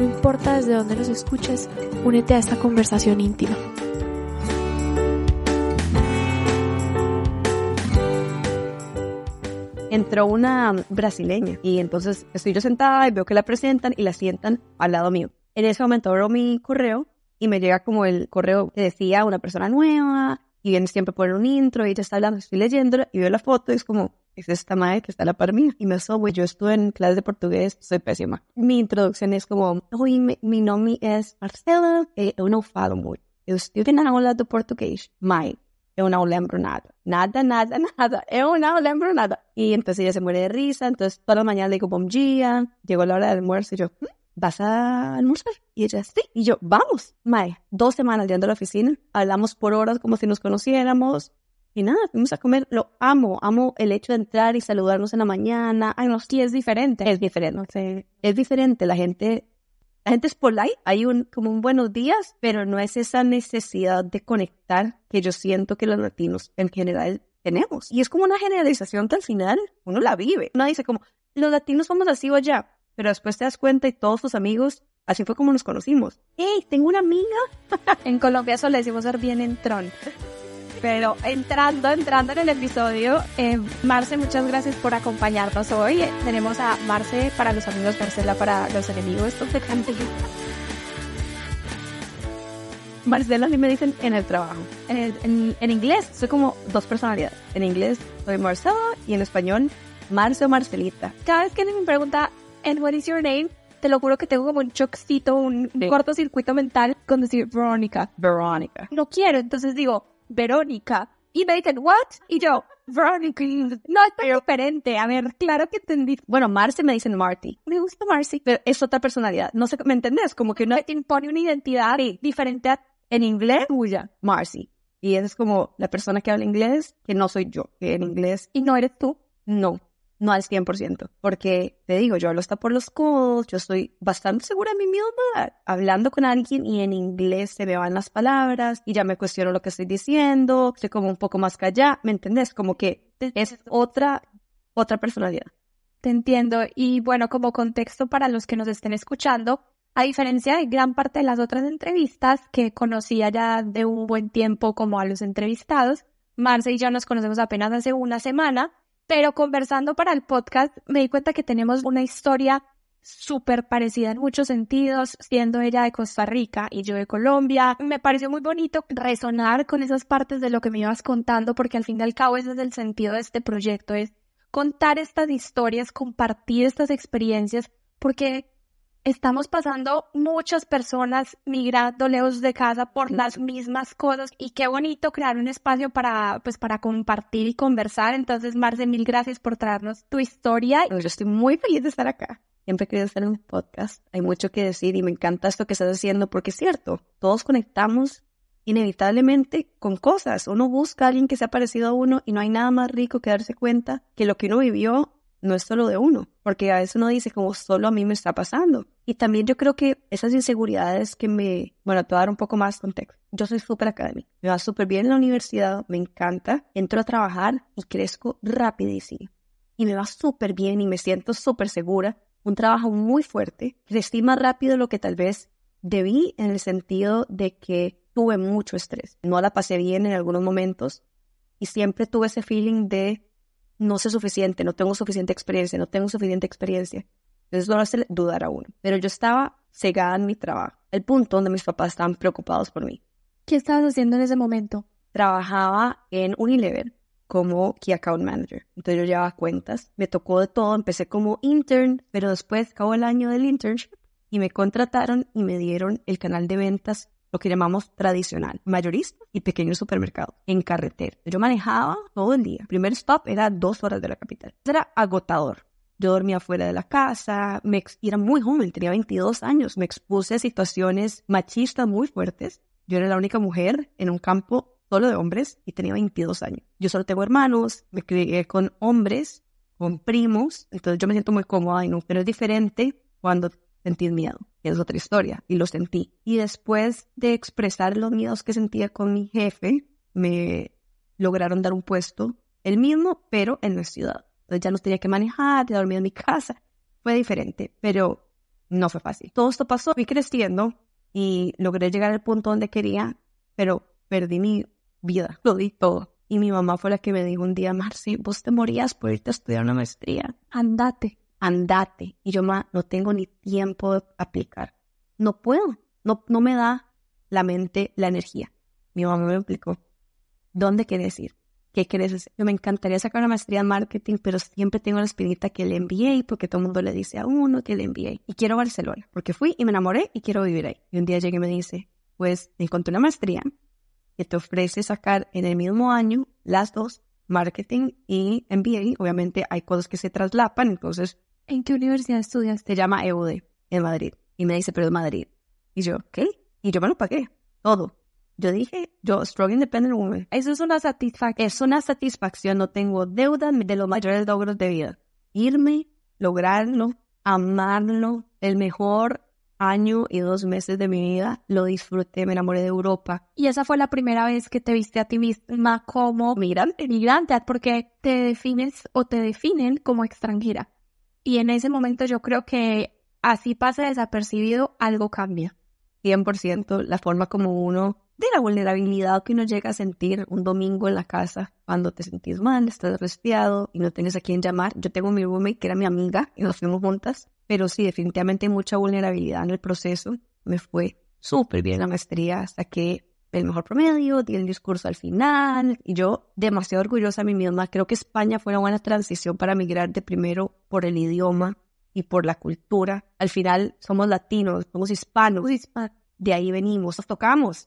No importa desde dónde nos escuches, únete a esta conversación íntima. entró una brasileña y entonces estoy yo sentada y veo que la presentan y la sientan al lado mío. En ese momento abro mi correo y me llega como el correo que decía una persona nueva y viene siempre por un intro y ella está hablando, estoy leyéndola y veo la foto y es como, es esta madre que está a la par mía. Y me asomo, yo estuve en clases de portugués, soy pésima. Mi introducción es como, oi, mi, mi nombre es Marcela, e eu não falo muito. Eu estive na aula do português, mas eu não lembro nada. Nada, nada, nada. Eu não lembro nada. Y entonces ella se muere de risa, entonces toda la mañana le digo, bom día, llegó la hora del almuerzo y yo, "¿Mm? ¿vas a almorzar? Y ella, sí. Y yo, vamos. Mae, dos semanas yendo a la oficina, hablamos por horas como si nos conociéramos. Y nada, fuimos a comer. Lo amo, amo el hecho de entrar y saludarnos en la mañana. Ay, no, sí, es diferente. Es diferente. Es diferente. La gente, la gente es polite. Hay un, como un buenos días, pero no es esa necesidad de conectar que yo siento que los latinos en general tenemos. Y es como una generalización que al final uno la vive. Uno dice como, los latinos somos así o allá. Pero después te das cuenta y todos tus amigos, así fue como nos conocimos. ¡Hey, tengo una amiga! En Colombia eso le decimos ser bien entrón. Pero entrando, entrando en el episodio, eh, Marce, muchas gracias por acompañarnos hoy. Tenemos a Marce para los amigos, Marcela para los enemigos. Esto te cante. Marcela a mí me dicen en el trabajo. En, el- en- en inglés soy como dos personalidades. En inglés soy Marcela y en español Marce o Marcelita. Cada vez que alguien me pregunta, and what is your name? Te lo juro que tengo como un choccito, un, un Sí. cortocircuito mental con decir Verónica. Verónica. No quiero, entonces digo, Verónica. Y me dicen, what? Y yo, Verónica. No, es tan diferente. A ver, claro que entendí. Bueno, Marce me dicen Marty. Me gusta Marcy. Pero es otra personalidad. No sé, ¿me entendés? Como que no Te impone una identidad diferente a en inglés, tuya. Marcy. Y es como la persona que habla inglés, que no soy yo. Que en inglés, Y no eres tú. no. No al 100%. Porque, te digo, yo hablo hasta por los codos, yo estoy bastante segura de mí misma, hablando con alguien y en inglés se me van las palabras y ya me cuestiono lo que estoy diciendo, estoy como un poco más callada, ¿me entendés? Como que es otra, otra personalidad. Te entiendo. Y bueno, como contexto para los que nos estén escuchando, a diferencia de gran parte de las otras entrevistas que conocía ya de un buen tiempo como a los entrevistados, Marce y yo nos conocemos apenas hace una semana, pero conversando para el podcast me di cuenta que tenemos una historia súper parecida en muchos sentidos, siendo ella de Costa Rica y yo de Colombia. Me pareció muy bonito resonar con esas partes de lo que me ibas contando, porque al fin y al cabo ese es el sentido de este proyecto, es contar estas historias, compartir estas experiencias, porque estamos pasando muchas personas migrando lejos de casa por las mismas cosas y qué bonito crear un espacio para pues para compartir y conversar. Entonces, Marce, mil gracias por traernos tu historia. Yo estoy muy feliz de estar acá. Siempre querido estar en un podcast. Hay mucho que decir y me encanta esto que estás haciendo porque es cierto. Todos conectamos inevitablemente con cosas. Uno busca a alguien que sea parecido a uno y no hay nada más rico que darse cuenta que lo que uno vivió no es solo de uno. Porque a veces uno dice como solo a mí me está pasando. Y también yo creo que esas inseguridades que me... Bueno, te voy a dar un poco más contexto. Yo soy súper académica. Me va súper bien en la universidad. Me encanta. Entro a trabajar y crezco rapidísimo y me va súper bien y me siento súper segura. Un trabajo muy fuerte. Crecí más rápido de lo que tal vez debí en el sentido de que tuve mucho estrés. No la pasé bien en algunos momentos y siempre tuve ese feeling de no sé suficiente, no tengo suficiente experiencia, no tengo suficiente experiencia. Entonces lo hace dudar a uno. Pero yo estaba cegada en mi trabajo, el punto donde mis papás estaban preocupados por mí. ¿Qué estabas haciendo en ese momento? Trabajaba en Unilever como Key Account Manager. Entonces yo llevaba cuentas, me tocó de todo, empecé como intern, pero después acabó el año del internship y me contrataron y me dieron el canal de ventas, lo que llamamos tradicional, mayorista y pequeño supermercado, en carretera. Yo manejaba todo el día. El primer stop era dos horas de la capital. Era agotador. Yo dormía fuera de la casa, me ex- era muy joven, tenía 22 años, me expuse a situaciones machistas muy fuertes Yo era la única mujer en un campo solo de hombres y tenía 22 años. Yo solo tengo hermanos, me crié con hombres, con primos, entonces yo me siento muy cómoda y no, pero es diferente cuando sentís miedo. Es otra historia, y lo sentí. Y después de expresar los miedos que sentía con mi jefe, me lograron dar un puesto, el mismo, pero en la ciudad. Entonces ya no tenía que manejar, ya dormía en mi casa. Fue diferente, pero no fue fácil. Todo esto pasó, fui creciendo y logré llegar al punto donde quería, pero perdí mi vida, lo di todo. Y mi mamá fue la que me dijo un día, Marci, vos te morías por irte a estudiar una maestría. Andate. Andate. Y yo, ma, no tengo ni tiempo de aplicar. No puedo. No, no me da la mente la energía. Mi mamá me explicó, ¿dónde quieres ir? ¿Qué quieres hacer? Yo me encantaría sacar una maestría en marketing, pero siempre tengo la espinita que le MBA, porque todo el mundo le dice a uno que le MBA. Y quiero Barcelona, porque fui y me enamoré y quiero vivir ahí. Y un día llegué y me dice, pues encontré una maestría que te ofrece sacar en el mismo año las dos, marketing y MBA. Obviamente hay cosas que se traslapan, entonces... ¿En qué universidad estudias? Se llama EUD, en Madrid. Y me dice, pero es Madrid. Y yo, ¿qué? Y yo me lo pagué, todo. Yo dije, yo, Strong Independent Woman. Eso es una satisfacción. Es una satisfacción, no tengo deuda de los mayores logros de vida. Irme, lograrlo, amarlo, el mejor año y dos meses de mi vida lo disfruté, me enamoré de Europa. Y esa fue la primera vez que te viste a ti misma como migrante, migrante, porque te defines o te definen como extranjera. Y en ese momento yo creo que así pasa desapercibido, algo cambia. 100% la forma como uno de la vulnerabilidad que uno llega a sentir un domingo en la casa cuando te sentís mal, estás resfriado y no tienes a quién llamar. Yo tengo mi roommate que era mi amiga y nos fuimos juntas, pero sí, definitivamente mucha vulnerabilidad en el proceso. Me fue súper bien la maestría hasta que el mejor promedio, di el discurso al final y yo demasiado orgullosa de mí misma. Creo que España fue una buena transición para migrar de primero por el idioma y por la cultura. Al final somos latinos, somos hispanos. De ahí venimos, nos tocamos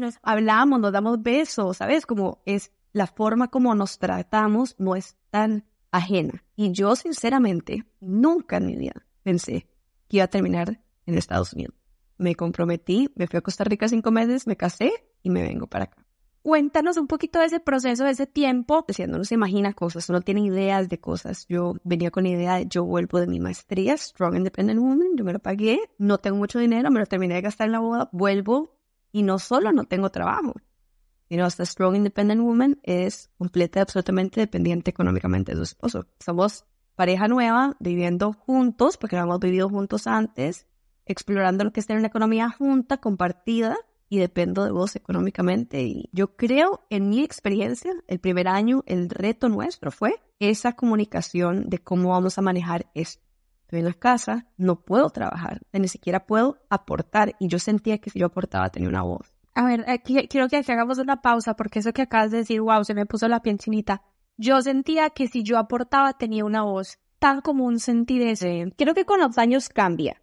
nos hablamos, nos damos besos, ¿sabes? Como es la forma como nos tratamos no es tan ajena. Y yo sinceramente nunca en mi vida pensé que iba a terminar en Estados Unidos. Me comprometí, me fui a Costa Rica cinco meses, me casé y me vengo para acá. Cuéntanos un poquito de ese proceso, de ese tiempo. Decía, no se imagina cosas, uno tiene ideas de cosas. Yo venía con la idea de, yo vuelvo de mi maestría, Strong Independent Woman, yo me lo pagué, no tengo mucho dinero, me lo terminé de gastar en la boda, vuelvo y no solo no tengo trabajo, sino hasta Strong Independent Woman es completa y absolutamente dependiente económicamente de su esposo. Somos pareja nueva, viviendo juntos, porque no hemos vivido juntos antes, explorando lo que es tener una economía junta, compartida, y dependo de vos económicamente. Y yo creo, en mi experiencia, el primer año, el reto nuestro fue esa comunicación de cómo vamos a manejar esto estoy en la casa, no puedo trabajar, ni siquiera puedo aportar. Y yo sentía que si yo aportaba tenía una voz. A ver, aquí, quiero que hagamos una pausa porque eso que acabas de decir, wow, se me puso la piel chinita. Yo sentía que si yo aportaba tenía una voz. Tan común sentir ese. Creo que con los años cambia.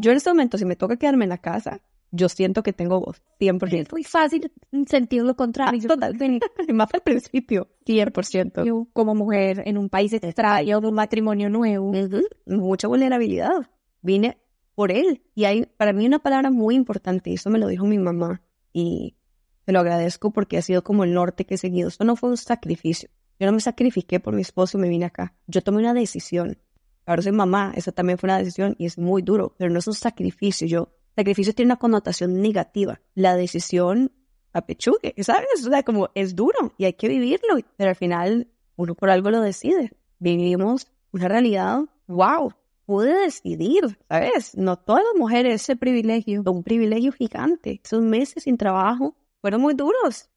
Yo en este momento, si me toca quedarme en la casa, yo siento que tengo voz, 100%. Es muy fácil sentir lo contrario. Ah, más al principio, 100%. Yo, como mujer en un país extraño, de un matrimonio nuevo. Mucha vulnerabilidad. Vine por él. Y hay para mí una palabra muy importante, y eso me lo dijo mi mamá, y te lo agradezco porque ha sido como el norte que he seguido. Esto no fue un sacrificio. Yo no me sacrifiqué por mi esposo y me vine acá. Yo tomé una decisión. Ahora soy mamá, esa también fue una decisión y es muy duro, pero no es un sacrificio. Yo Sacrificio tiene una connotación negativa. La decisión a pechugue, ¿sabes? O sea, como es duro y hay que vivirlo, pero al final uno por algo lo decide. Vivimos una realidad, wow, pude decidir, ¿sabes? No todas las mujeres ese privilegio, un privilegio gigante. Esos meses sin trabajo fueron muy duros,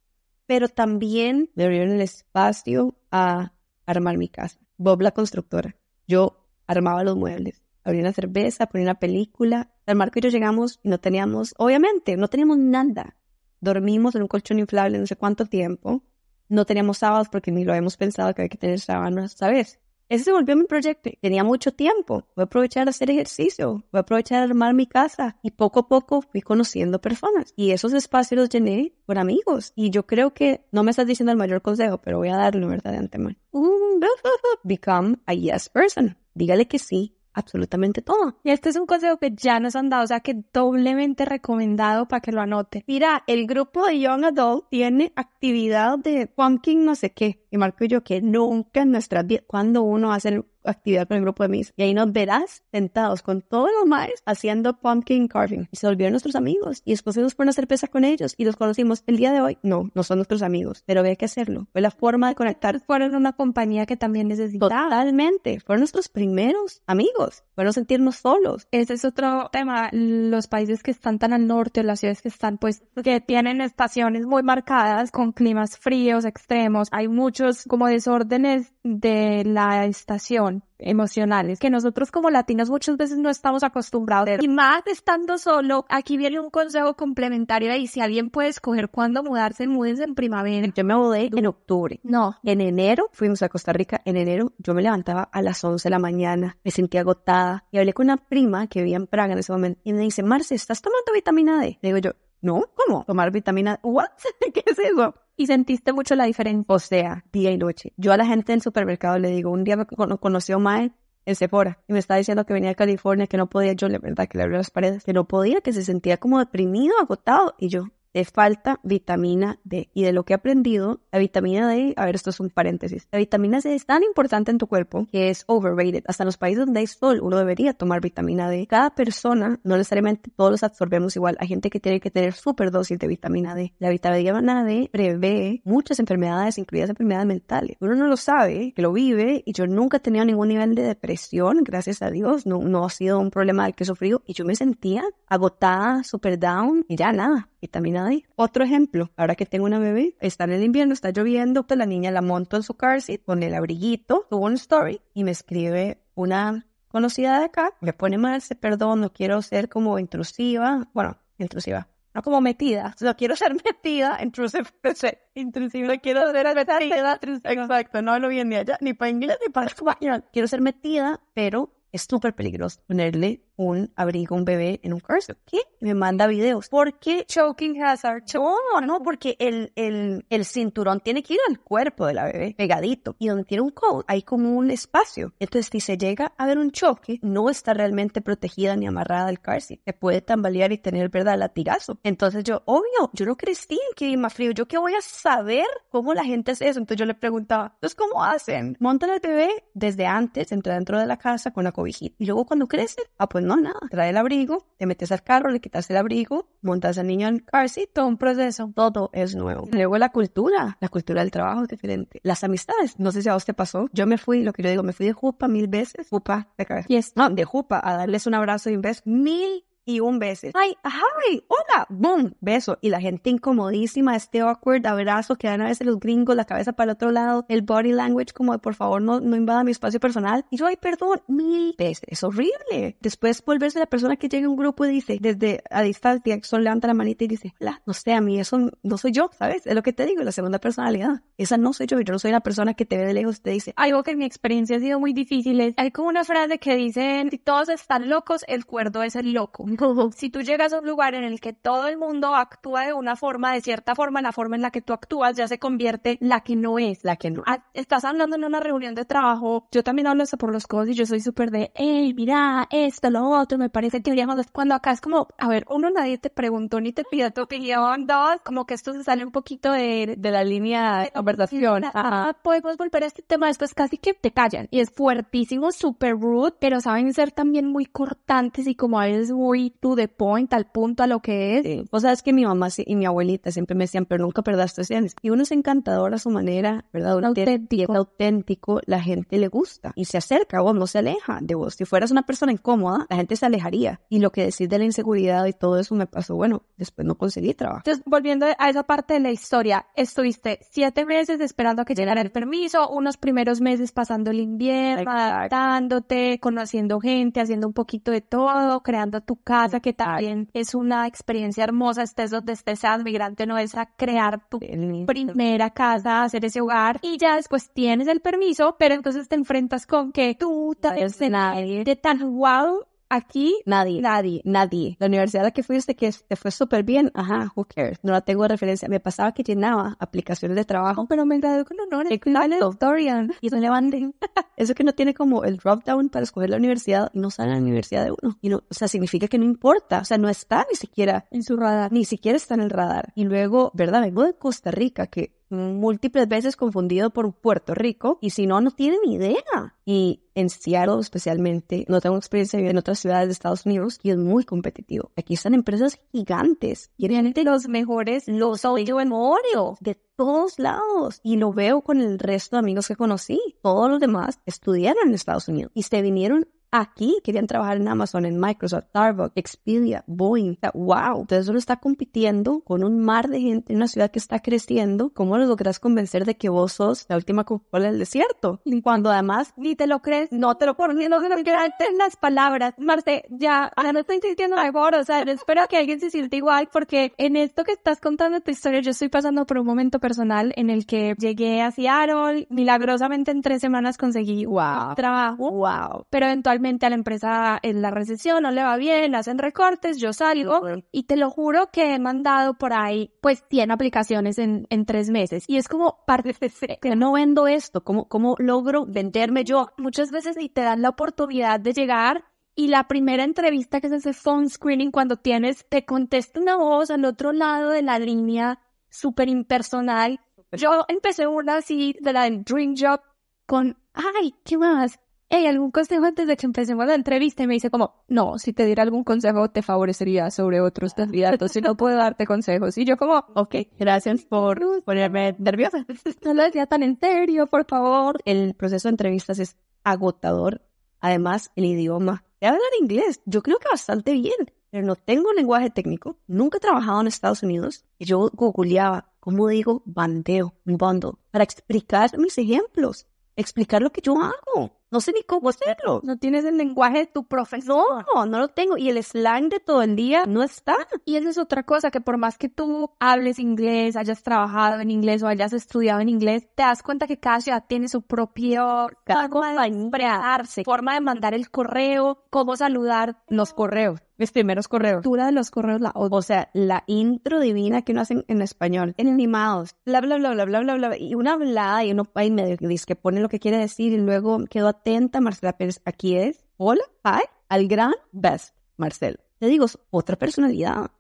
pero también me dieron el espacio a armar mi casa. Bob la constructora. Yo armaba los muebles abrí una cerveza, ponía una película. Al Marco y yo llegamos y no teníamos, obviamente, no teníamos nada. Dormimos en un colchón inflable no sé cuánto tiempo. No teníamos sábados porque ni lo habíamos pensado que había que tener sábanas, ¿sabes? Ese se volvió mi proyecto. Tenía mucho tiempo. Voy a aprovechar a hacer ejercicio. Voy a aprovechar a armar mi casa. Y poco a poco fui conociendo personas. Y esos espacios los llené por amigos. Y yo creo que no me estás diciendo el mayor consejo, pero voy a darlo, ¿verdad? De antemano. Become a yes person. Dígale que sí absolutamente todo. Y este es un consejo que ya nos han dado, o sea que doblemente recomendado para que lo anote. Mira, el grupo de Young Adult tiene actividad de pumpkin no sé qué. Y Marco yo que nunca en nuestra vida, cuando uno hace actividad con el grupo de mis. Y ahí nos verás sentados con todos los maes haciendo pumpkin carving. Y se volvieron nuestros amigos. Y después fuimos por una cerveza con ellos y los conocimos. El día de hoy, no, no son nuestros amigos, pero había que hacerlo. Fue la forma de conectar. Fueron una compañía que también necesitaba. Totalmente. Fueron nuestros primeros amigos. Fueron sentirnos solos. Ese es otro tema. Los países que están tan al norte, las ciudades que están, pues, que tienen estaciones muy marcadas con climas fríos, extremos. Hay muchos como desórdenes de la estación emocionales que nosotros como latinos muchas veces no estamos acostumbrados. Y más estando solo, aquí viene un consejo complementario y si alguien puede escoger cuándo mudarse, múdense en primavera. Yo me mudé en octubre. No. En enero fuimos a Costa Rica. En enero yo me levantaba a las 11 de la mañana, me sentía agotada y hablé con una prima que vivía en Praga en ese momento y me dice, Marce, ¿estás tomando vitamina D? Le digo yo, no, ¿cómo? Tomar vitamina, ¿what? ¿Qué es eso? Y sentiste mucho la diferencia. O sea, día y noche. Yo a la gente del supermercado le digo, un día me conoció Mae en Sephora y me estaba diciendo que venía de California, que no podía, yo la verdad que le abrí las paredes, que no podía, que se sentía como deprimido, agotado. Y yo, te falta vitamina D. Y de lo que he aprendido, la vitamina D, a ver, esto es un paréntesis, la vitamina D es tan importante en tu cuerpo que es overrated. Hasta en los países donde hay sol, uno debería tomar vitamina D. Cada persona, no necesariamente todos los absorbemos igual. Hay gente que tiene que tener super dosis de vitamina D. La vitamina D prevé muchas enfermedades, incluidas enfermedades mentales. Uno no lo sabe, que lo vive, y yo nunca he tenido ningún nivel de depresión, gracias a Dios. No, no ha sido un problema del que he sufrido. Y yo me sentía agotada, super down, y ya nada vitamina D. Otro ejemplo, ahora que tengo una bebé, está en el invierno, está lloviendo, pues la niña la monto en su car seat con el abriguito, tuvo un story y me escribe una conocida de acá, me pone mal, se perdón, no quiero ser como intrusiva, bueno, intrusiva, no como metida, no quiero ser metida, intrusiva, intrusiva, no quiero ser metida, exacto, no hablo bien ni allá, ni para inglés ni para español, quiero ser metida, pero es súper peligroso ponerle un abrigo a un bebé en un curso. ¿Qué? Me manda videos. ¿Por qué? Choking hazard. No, no, porque el, el, el cinturón tiene que ir al cuerpo de la bebé, pegadito. Y donde tiene un coat, hay como un espacio. Entonces, si se llega a ver un choque, no está realmente protegida ni amarrada al car Se puede tambalear y tener, ¿verdad?, latigazo. Entonces yo, obvio, yo no crecí en clima frío. ¿Yo qué voy a saber cómo la gente hace eso? Entonces yo le preguntaba, entonces, ¿cómo hacen? Montan al bebé desde antes, entra dentro de la casa con la cobijita. Y luego cuando crece, ah, pues no, nada. Trae el abrigo, te metes al carro, le quitas el abrigo, montas al niño en car seat, todo un proceso. Todo es nuevo. Luego la cultura, la cultura del trabajo es diferente. Las amistades, no sé si a vos te pasó. Yo me fui, lo que yo digo, me fui de jupa mil veces, jupa de cabeza. Yes. No, de jupa, a darles un abrazo y un beso mil y un beso. Ay, ay, hola, boom, beso. Y la gente incomodísima, este awkward abrazo que dan a veces los gringos, la cabeza para el otro lado, el body language como de por favor no, invada mi espacio personal. Y yo, ay, perdón, mil veces. Es horrible. Después volverse la persona que llega a un grupo y dice, desde a distancia, solo levanta la manita y dice, hola, no sé, a mí eso no soy yo, ¿sabes? Es lo que te digo, la segunda personalidad. Esa no soy yo, yo no soy la persona que te ve de lejos y te dice, algo que en mi experiencia ha sido muy difícil hay como una frase que dicen, si todos están locos, el cuerdo es el loco. Si tú llegas a un lugar en el que todo el mundo actúa de una forma, de cierta forma, la forma en la que tú actúas ya se convierte la que no es. La que no. Ah, estás hablando en una reunión de trabajo, yo también hablo eso por los codos y yo soy súper de, hey, mira, esto, lo otro, me parece que deberíamos, cuando acá es como, a ver, uno nadie te preguntó ni te pidió tu opinión, dos, como que esto se sale un poquito de, de la línea de conversación. Ah, podemos volver a este tema después, casi que te callan. Y es fuertísimo, súper rude, pero saben ser también muy cortantes y como a veces muy to the point, al punto, a lo que es. Sí. Vos sabes que mi mamá y mi abuelita siempre me decían, pero nunca perdas tu esencia. Y uno es encantador a su manera, ¿verdad? Uno auténtico. Es auténtico, la gente le gusta y se acerca vos, no se aleja de vos. Si fueras una persona incómoda, la gente se alejaría. Y lo que decís de la inseguridad y todo eso me pasó, bueno, después no conseguí trabajo. Entonces, volviendo a esa parte de la historia, estuviste siete meses esperando a que llegara el permiso, unos primeros meses pasando el invierno, adaptándote, conociendo gente, haciendo un poquito de todo, creando tu casa, que también es una experiencia hermosa, estés donde estés, seas migrante, no es a crear tu primera casa, hacer ese hogar, y ya después tienes el permiso, pero entonces te enfrentas con que tú, tal vez de tan wow, aquí Nadie, nadie, nadie. La universidad a la que fuiste que te fue súper bien, ajá, who cares. No la tengo de referencia. Me pasaba que llenaba aplicaciones de trabajo. pero me gradué con honores. Exacto. Dorian. Y relevante. Eso que no tiene como el drop down para escoger la universidad y no sale en la universidad de uno. Y no, o sea, significa que no importa. O sea, no está ni siquiera, En su radar. ni siquiera está en el radar. Y luego, ¿verdad? Vengo de Costa Rica, que múltiples veces confundido por Puerto Rico y si no, no tienen idea. Y en Seattle especialmente, no tengo experiencia en otras ciudades de Estados Unidos y es muy competitivo. Aquí están empresas gigantes. Tienen los mejores, los audiomemorios. de todos lados. Y lo veo con el resto de amigos que conocí. Todos los demás estudiaron en Estados Unidos y se vinieron aquí, querían trabajar en Amazon, en Microsoft, Starbucks, Expedia, Boeing. O sea, wow. Entonces uno está compitiendo con un mar de gente en una ciudad que está creciendo. ¿Cómo lo logras convencer de que vos sos la última Coca-Cola del desierto? Cuando además Ni te lo crees. no te lo mí no se lo en las palabras. Marte, ya, ya no estoy sintiendo mejor. O sea, espero que alguien se sienta igual porque en esto que estás contando tu historia, yo estoy pasando por un momento personal en el que llegué a Seattle, milagrosamente en tres semanas conseguí Wow. trabajo. Wow. pero eventualmente a la empresa en la recesión no le va bien, hacen recortes, yo salgo y te lo juro que he mandado por ahí pues 100 aplicaciones en, en tres meses y es como parte de Que no vendo esto. ¿Cómo, cómo logro venderme yo? Muchas veces ni te dan la oportunidad de llegar y la primera entrevista que es ese phone screening cuando tienes, te contesta una voz al otro lado de la línea súper impersonal. Yo empecé una así de la Dream Job con, ay, ¿qué más? Hey, ¿algún consejo antes de que empecemos la entrevista? Y me dice como, no, si te diera algún consejo te favorecería sobre otros candidatos y no puedo darte consejos. Y yo como, Ok, gracias por ponerme nerviosa. no lo decía tan en serio, por favor. El proceso de entrevistas es agotador. Además, el idioma. De hablar inglés, yo creo que bastante bien, pero no tengo lenguaje técnico. Nunca he trabajado en Estados Unidos. Y yo googleaba, ¿cómo digo bandeo, un bundle? Para explicar mis ejemplos, explicar lo que yo hago. No sé ni cómo hacerlo. No tienes el lenguaje de tu profesor. No, no lo tengo. Y el slang de todo el día no está. Y esa es otra cosa, que por más que tú hables inglés, hayas trabajado en inglés o hayas estudiado en inglés, te das cuenta que cada ciudad tiene su propio Cada forma de expresarse, forma de mandar el correo, cómo saludar, Los correos, mis primeros correos. altura de los correos, la. O sea, la intro divina que uno hace en español, en animados, bla, bla, bla, bla, bla, bla, bla, y una hablada y uno ahí medio dice que pone lo que quiere decir y luego quedo atenta, Marcela Pérez, aquí es, hola, hi, al gran best, Marcelo. Te digo, es otra personalidad.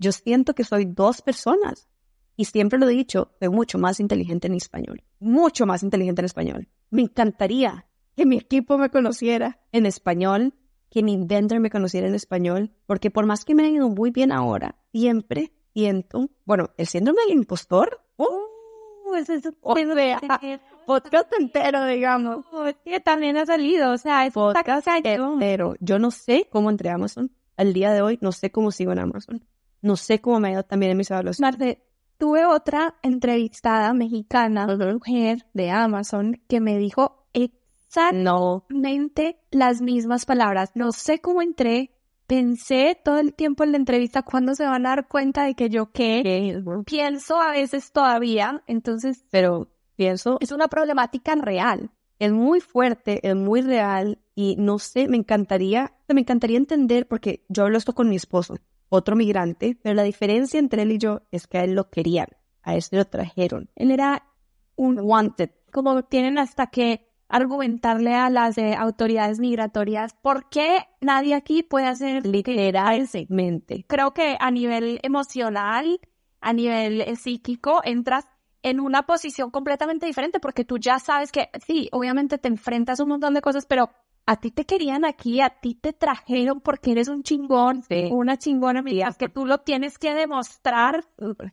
Yo siento que soy dos personas y siempre lo he dicho, soy mucho más inteligente en español, mucho más inteligente en español. Me encantaría que mi equipo me conociera en español, que mi vendor me conociera en español, porque por más que me ha ido muy bien ahora, siempre siento, bueno, el síndrome del impostor, uh, Pues eso o sea, podcast entero, digamos, es que también ha salido, o sea, es podcast entero. Yo no sé cómo entré a Amazon. Al día de hoy no sé cómo sigo en Amazon. No sé cómo me ha ido también en mis evaluaciones. Marte, tuve otra entrevistada mexicana, mujer de Amazon, que me dijo No, exactamente las mismas palabras. No sé cómo entré. Pensé todo el tiempo en la entrevista cuándo se van a dar cuenta de que yo qué. que- Pienso a veces todavía. Entonces, pero pienso es una problemática real. es muy fuerte, es muy real y no sé, me encantaría, me encantaría entender porque yo hablo esto con mi esposo, otro migrante, pero la diferencia entre él y yo es que a él lo querían, a este lo trajeron. Él era un Wanted. como tienen hasta que argumentarle a las eh, autoridades migratorias por qué nadie aquí puede hacer Literalmente. creo que a nivel emocional, a nivel eh, psíquico, entras en una posición completamente diferente porque tú ya sabes que sí, obviamente te enfrentas a un montón de cosas, pero a ti te querían aquí, a ti te trajeron porque eres un chingón, Sí. una chingona, mientras que tú lo tienes que demostrar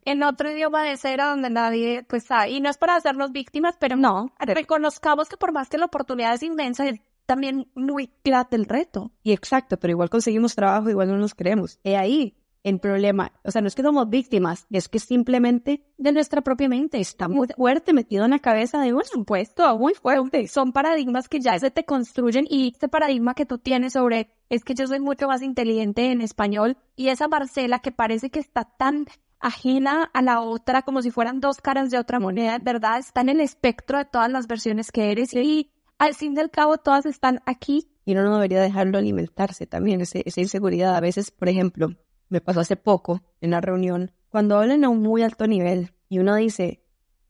en otro idioma de cera donde nadie, pues sabe. Y no es para hacernos víctimas, pero no, reconozcamos que por más que la oportunidad es inmensa, es también muy grande el reto. Y exacto, pero igual conseguimos trabajo, igual no nos creemos. He ahí el problema. O sea, no es que somos víctimas, es que simplemente De nuestra propia mente. está muy fuerte metido en la cabeza de uno. supuesto, muy fuerte. Son paradigmas que ya se te construyen y este paradigma que tú tienes sobre es que yo soy mucho más inteligente en español y esa Marcela que parece que está tan ajena a la otra como si fueran dos caras de otra moneda, ¿verdad? Está en el espectro de todas las versiones que eres y al fin al cabo todas están aquí. Y uno no debería dejarlo alimentarse también, esa inseguridad. A veces, por ejemplo, me pasó hace poco en una reunión, cuando hablan a un muy alto nivel y uno dice,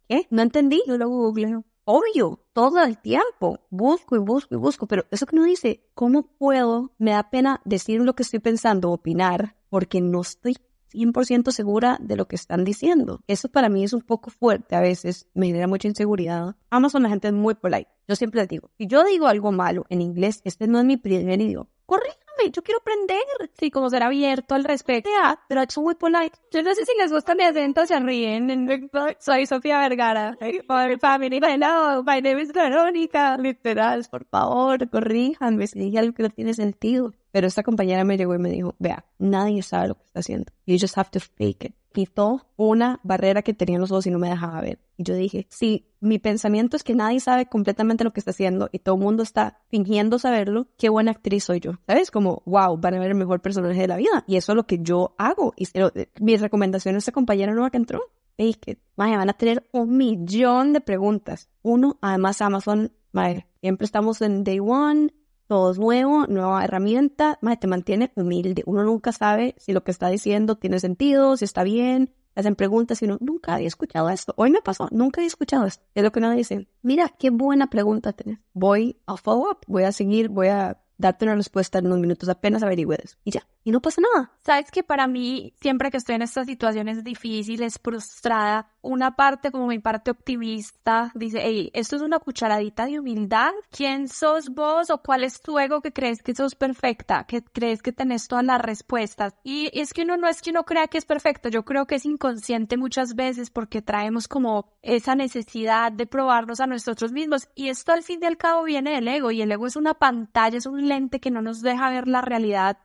¿qué? No entendí, no lo googleo. Obvio, todo el tiempo. Busco y busco y busco, pero eso que uno dice, ¿cómo puedo? Me da pena decir lo que estoy pensando, opinar, porque no estoy 100% segura de lo que están diciendo. Eso para mí es un poco fuerte a veces, me genera mucha inseguridad. Amazon la gente es muy polite. Yo siempre les digo, si yo digo algo malo en inglés, este no es mi primer idioma. Yo quiero aprender. Sí, como ser abierto al respecto. Yeah, pero es muy polite. Yo no sé si les gusta mi acento, se ríen. Soy Sofía Vergara. For family, hello, my name is Verónica. Literal, por favor, corríjanme si dije algo que no tiene sentido. Pero esta compañera me llegó y me dijo, vea, nadie sabe lo que está haciendo. You just have to fake it. Quitó una barrera que tenía en los ojos y no me dejaba ver. Y yo dije, si mi pensamiento es que nadie sabe completamente lo que está haciendo y todo el mundo está fingiendo saberlo, qué buena actriz soy yo. ¿Sabes? Como, wow, van a ver el mejor personaje de la vida. Y eso es lo que yo hago. Y mi recomendación a esta compañera nueva que entró, fake it. van a tener un millón de preguntas. Uno, además Amazon, vaya, siempre estamos en day one, todo es nuevo, nueva herramienta, te mantiene humilde. Uno nunca sabe si lo que está diciendo tiene sentido, si está bien. Hacen preguntas y uno nunca había escuchado esto. Hoy me pasó, nunca he escuchado esto. Es lo que uno dice. Mira, qué buena pregunta tenés. Voy a follow up, voy a seguir, voy a darte una respuesta en unos minutos, apenas averigües. Y ya, y no pasa nada. Sabes que para mí, siempre que estoy en estas situaciones difíciles, frustrada, una parte como mi parte optimista dice, hey, esto es una cucharadita de humildad. ¿Quién sos vos o cuál es tu ego que crees que sos perfecta, que crees que tenés todas las respuestas? Y es que uno no es que uno crea que es perfecto, yo creo que es inconsciente muchas veces porque traemos como esa necesidad de probarnos a nosotros mismos y esto al fin y al cabo viene del ego y el ego es una pantalla, es un lente que no nos deja ver la realidad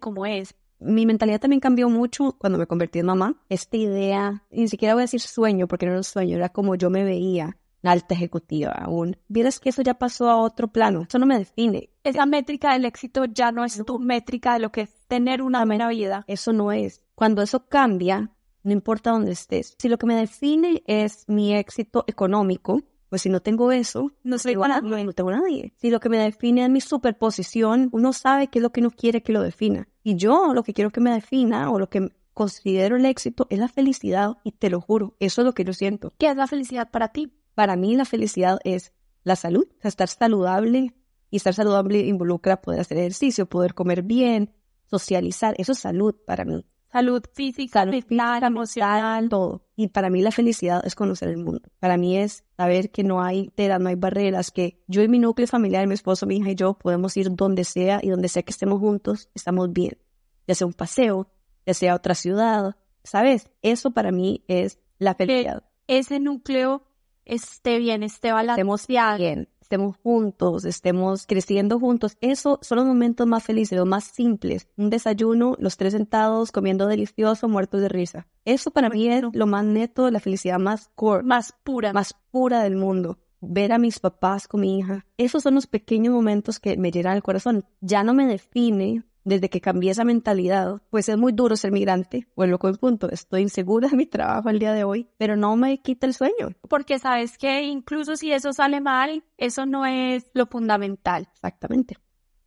como es mi mentalidad también cambió mucho cuando me convertí en mamá. Esta idea, ni siquiera voy a decir sueño, porque no era un sueño, era como yo me veía, alta ejecutiva aún. Vieras que eso ya pasó a otro plano, eso no me define. Esa métrica del éxito ya no es tu métrica de lo que es tener una buena vida. Eso no es. Cuando eso cambia, no importa dónde estés. Si lo que me define es mi éxito económico, pues si no tengo eso, no, soy tengo, nadie. no tengo nadie. Si lo que me define es mi superposición, uno sabe qué es lo que uno quiere que lo defina. Y yo lo que quiero que me defina o lo que considero el éxito es la felicidad y te lo juro, eso es lo que yo siento. ¿Qué es la felicidad para ti? Para mí la felicidad es la salud, o sea, estar saludable y estar saludable involucra poder hacer ejercicio, poder comer bien, socializar, eso es salud para mí. Salud física, física, emocional, todo. Y para mí la felicidad es conocer el mundo. Para mí es saber que no hay teras, no hay barreras, que yo y mi núcleo familiar, mi esposo, mi hija y yo podemos ir donde sea y donde sea que estemos juntos, estamos bien. Ya sea un paseo, ya sea otra ciudad, ¿sabes? Eso para mí es la felicidad. ese núcleo esté bien, esté balanceado. bien, estemos juntos, estemos creciendo juntos. Eso son los momentos más felices, los más simples. Un desayuno, los tres sentados, comiendo delicioso, muertos de risa. Eso para mí es lo más neto, la felicidad más core, más pura, más pura del mundo. Ver a mis papás con mi hija. Esos son los pequeños momentos que me llenan el corazón. Ya no me define desde que cambié esa mentalidad, pues es muy duro ser migrante, vuelvo con el punto, estoy insegura de mi trabajo el día de hoy, pero no me quita el sueño. Porque sabes que incluso si eso sale mal, eso no es lo fundamental. Exactamente.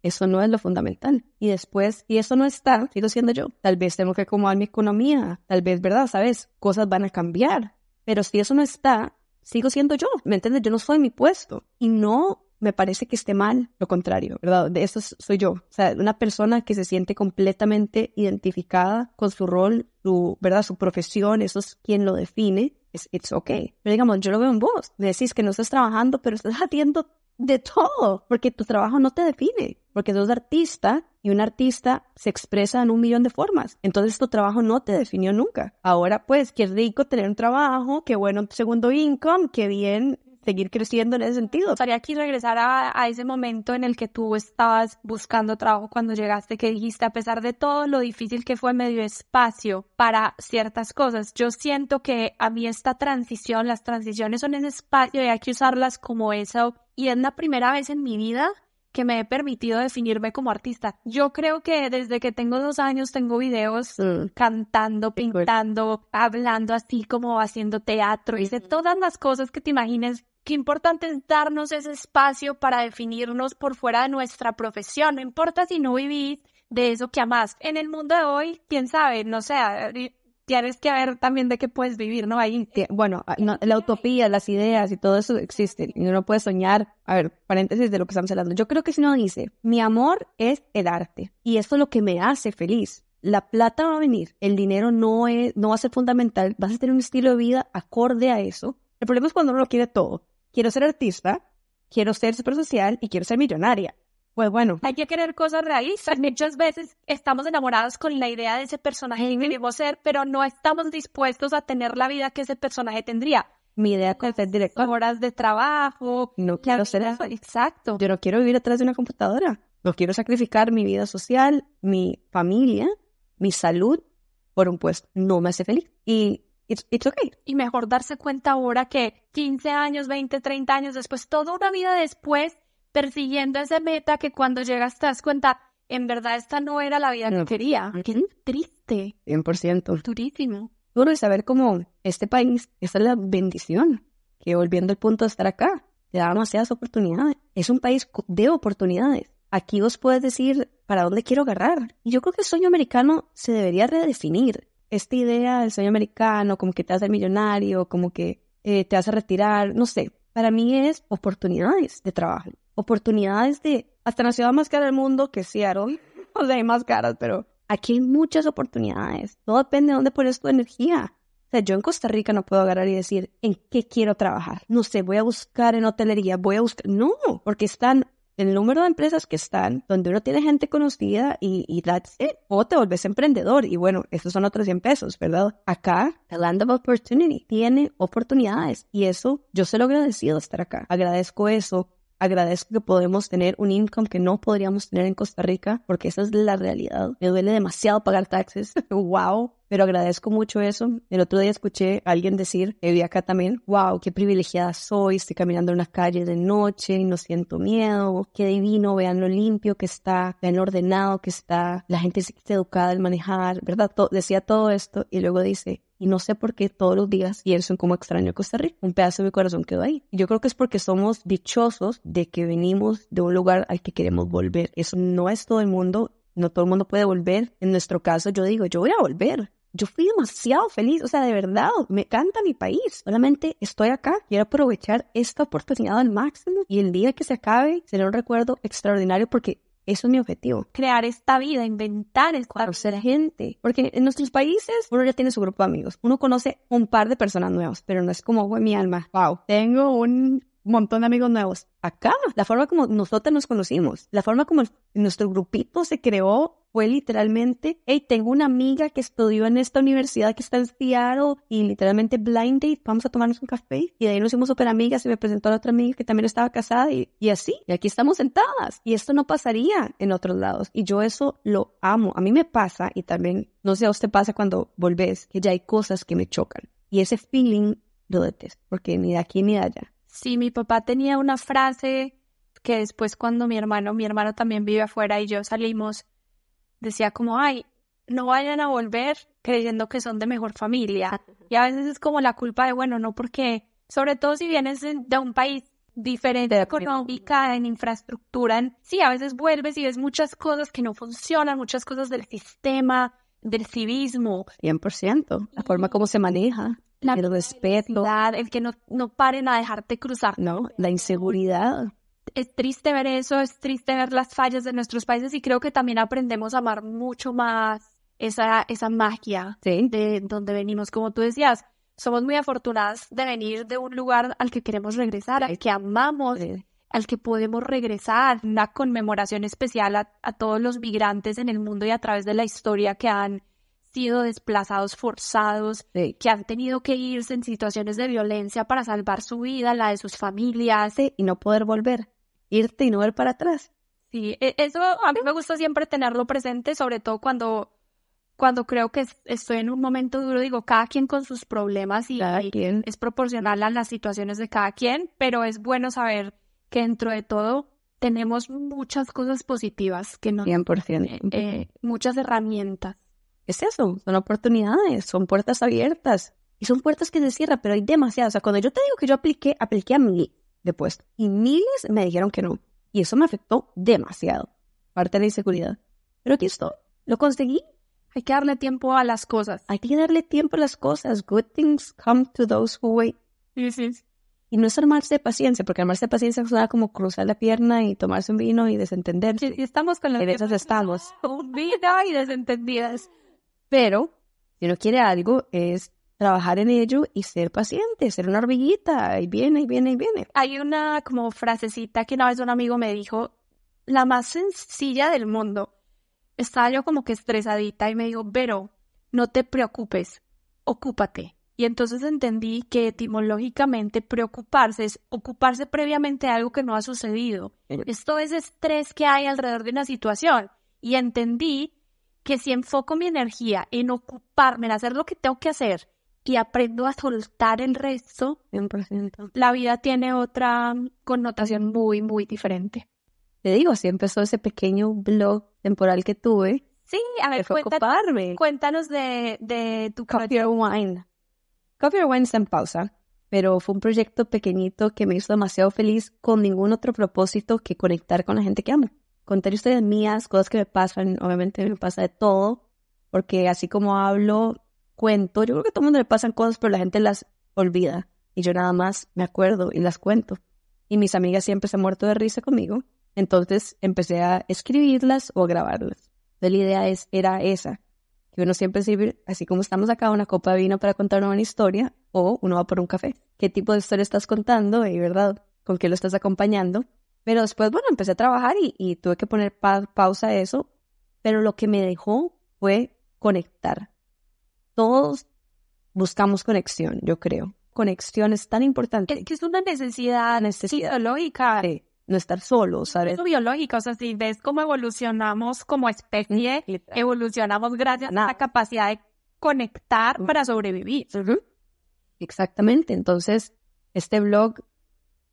Eso no es lo fundamental. Y después, si eso no está, sigo siendo yo. Tal vez tengo que acomodar mi economía. Tal vez, ¿verdad? ¿Sabes? Cosas van a cambiar. Pero si eso no está, sigo siendo yo. ¿Me entiendes? Yo no soy mi puesto. Y no me parece que esté mal, lo contrario, ¿verdad? De eso soy yo. O sea, una persona que se siente completamente identificada con su rol, su, ¿verdad? Su profesión, eso es quien lo define, es it's okay. Pero digamos, yo lo veo en vos. Decís que no estás trabajando, pero estás haciendo de todo, porque tu trabajo no te define, porque sos artista y un artista se expresa en un millón de formas. Entonces tu trabajo no te definió nunca. Ahora pues, qué rico tener un trabajo, qué bueno segundo income, qué bien seguir creciendo en ese sentido. Estaría aquí regresar a, a, ese momento en el que tú estabas buscando trabajo cuando llegaste, que dijiste, a pesar de todo lo difícil que fue medio espacio para ciertas cosas, yo siento que a mí esta transición, las transiciones son ese espacio y hay que usarlas como eso. Y es la primera vez en mi vida que me he permitido definirme como artista. Yo creo que desde que tengo dos años tengo videos Mm. cantando, pintando, hablando así como haciendo teatro, hice todas las cosas que te imagines. Qué importante es darnos ese espacio para definirnos por fuera de nuestra profesión. No importa si no vivís de eso que amás. En el mundo de hoy, quién sabe, no sé, tienes que ver también de qué puedes vivir, ¿no? Ahí Ti- Bueno, ah, no, la utopía, las ideas y todo eso existen. Y uno puede soñar. A ver, paréntesis de lo que estamos hablando. Yo creo que si uno dice, mi amor es el arte y esto es lo que me hace feliz. La plata va a venir, el dinero no, es, no va a ser fundamental, vas a tener un estilo de vida acorde a eso. El problema es cuando uno lo quiere todo. Quiero ser artista, quiero ser super social y quiero ser millonaria. Pues bueno, hay que querer cosas realistas. Muchas veces estamos enamorados con la idea de ese personaje que queremos ser, pero no estamos dispuestos a tener la vida que ese personaje tendría. mi idea es ser director. Horas de trabajo. No quiero ser eso. Exacto. Yo no quiero vivir detrás de una computadora. No quiero sacrificar mi vida social, mi familia, mi salud por un puesto. No me hace feliz. Y it's, it's okay. Y mejor darse cuenta ahora que 15 años, 20, 30 años después, toda una vida después, persiguiendo esa meta que cuando llegas te das cuenta, en verdad esta no era la vida que No. quería. Qué triste, 100%. durísimo. Duro de saber cómo este país, esta es la bendición, que volviendo al punto de estar acá, te da demasiadas oportunidades. Es un país de oportunidades. Aquí vos puedes decir para dónde quiero agarrar. Y yo creo que el sueño americano se debería redefinir. Esta idea del sueño americano, como que te ser millonario, como que eh, te vas a retirar, no sé. Para mí es oportunidades de trabajo. Oportunidades de, hasta en la ciudad más cara del mundo, que es Seattle. O sea, hay más caras, pero aquí hay muchas oportunidades. Todo depende de dónde pones tu energía. O sea, yo en Costa Rica no puedo agarrar y decir en qué quiero trabajar. No sé, voy a buscar en hotelería, voy a buscar. No, porque están el número de empresas que están, donde uno tiene gente conocida y, y that's it. O te volvés emprendedor y bueno, estos son otros 100 pesos, ¿verdad? Acá, the land of opportunity, tiene oportunidades y eso, yo se lo agradecido estar acá. Agradezco eso. Agradezco que podemos tener un income que no podríamos tener en Costa Rica, porque esa es la realidad. Me duele demasiado pagar taxes. wow. Pero agradezco mucho eso. El otro día escuché a alguien decir, que vi acá también, wow, qué privilegiada soy, estoy caminando en una calle de noche y no siento miedo, qué divino, vean lo limpio que está, vean lo ordenado que está, la gente es educada al manejar, ¿verdad? Decía todo esto y luego dice, y no sé por qué todos los días pienso en cómo extraño Costa Rica. Un pedazo de mi corazón quedó ahí. Y yo creo que es porque somos dichosos de que venimos de un lugar al que queremos volver. Eso no es todo el mundo, no todo el mundo puede volver. En nuestro caso, yo digo, yo voy a volver. Yo fui demasiado feliz, o sea, de verdad, me encanta mi país. Solamente estoy acá, quiero aprovechar esta oportunidad al máximo y el día que se acabe será un recuerdo extraordinario porque eso es mi objetivo. Crear esta vida, inventar esta Conocer gente. Porque en nuestros países uno ya tiene su grupo de amigos. Uno conoce un par de personas nuevas, pero no es como, "Güey, mi alma, wow, tengo un montón de amigos nuevos. Acá, la forma como nosotros nos conocimos, la forma como nuestro grupito se creó fue literalmente, hey, tengo una amiga que estudió en esta universidad que está en Seattle y literalmente blind vamos a tomarnos un café. Y de ahí nos hicimos súper amigas y me presentó a la otra amiga que también estaba casada y, y así. Y aquí estamos sentadas. Y esto no pasaría en otros lados. Y yo eso lo amo. A mí me pasa y también, no sé a usted pasa cuando volvés, que ya hay cosas que me chocan. Y ese feeling lo detesto, porque ni de aquí ni de allá. Sí, mi papá tenía una frase que después cuando mi hermano, mi hermano también vive afuera y yo salimos, decía como, ay, no vayan a volver creyendo que son de mejor familia. Y a veces es como la culpa de, bueno, no porque, sobre todo si vienes de un país diferente De- económica, en infraestructura, en- sí, a veces vuelves y ves muchas cosas que no funcionan, muchas cosas del sistema, del civismo, 100%. La forma como se maneja, la el respeto, el que no, no paren a dejarte cruzar. ¿no? La inseguridad. Es triste ver eso, es triste ver las fallas de nuestros países y creo que también aprendemos a amar mucho más esa, esa magia Sí. de donde venimos. Como tú decías, somos muy afortunadas de venir de un lugar al que queremos regresar, al que amamos, Sí. al que podemos regresar. Una conmemoración especial a, a todos los migrantes en el mundo y a través de la historia que han sido desplazados forzados, Sí. que han tenido que irse en situaciones de violencia para salvar su vida, la de sus familias. Sí, y no poder volver. Irte y no ver para atrás. Sí, e- eso a mí me gusta siempre tenerlo presente, sobre todo cuando, cuando creo que es- estoy en un momento duro, digo, cada quien con sus problemas y, Cada y quien. es proporcional a las situaciones de cada quien, pero es bueno saber que dentro de todo tenemos muchas cosas positivas que nos... 100%. eh, muchas herramientas. Es eso, son oportunidades, son puertas abiertas. Y son puertas que se cierran, pero hay demasiadas. O sea, cuando yo te digo que yo apliqué, apliqué a mil de puesto. Y miles me dijeron que no. Y eso me afectó demasiado. Parte de la inseguridad. Pero aquí estoy. Lo conseguí. Hay que darle tiempo a las cosas. Hay que darle tiempo a las cosas. Good things come to those who wait. Sí, sí. Y no es armarse de paciencia, porque armarse de paciencia suena como cruzar la pierna y tomarse un vino y desentenderse. Y estamos con las En esas estamos. un vino y desentendidas. Pero, si uno quiere algo, es trabajar en ello y ser paciente, ser una hormiguita. Y viene, y viene, y viene. Hay una como frasecita que una vez un amigo me dijo, la más sencilla del mundo. Estaba yo como que estresadita y me dijo, pero no te preocupes, ocúpate. Y entonces entendí que etimológicamente preocuparse es ocuparse previamente de algo que no ha sucedido. Esto es estrés que hay alrededor de una situación. Y entendí que si enfoco mi energía en ocuparme, en hacer lo que tengo que hacer y aprendo a soltar el resto, 100%. la vida tiene otra connotación muy, muy diferente. Te digo, así empezó ese pequeño blog temporal que tuve. Sí, a ver, cuéntanos, ocuparme. cuéntanos de, de tu Coffee or Wine. Coffee or Wine está en pausa, pero fue un proyecto pequeñito que me hizo demasiado feliz con ningún otro propósito que conectar con la gente que amo. Contar historias mías, cosas que me pasan, obviamente me pasa de todo, porque así como hablo, cuento, yo creo que a todo el mundo le pasan cosas, pero la gente las olvida. Y yo nada más me acuerdo y las cuento. Y mis amigas siempre se han muerto de risa conmigo. Entonces empecé a escribirlas o a grabarlas. Entonces, la idea es, era esa, que uno siempre sirve, así como estamos acá, una copa de vino para contar una historia, o uno va por un café. ¿Qué tipo de historia estás contando? Y verdad, ¿con qué lo estás acompañando? Pero después, bueno, empecé a trabajar y, y tuve que poner pa- pausa a eso, pero lo que me dejó fue conectar. Todos buscamos conexión, yo creo. Conexión es tan importante. Es que es una necesidad, Necesidad. fisiológica, de no estar solo, ¿sabes? es biológica. O sea, si ves cómo evolucionamos como especie, evolucionamos gracias a la capacidad de conectar para sobrevivir. Exactamente. Entonces, este blog,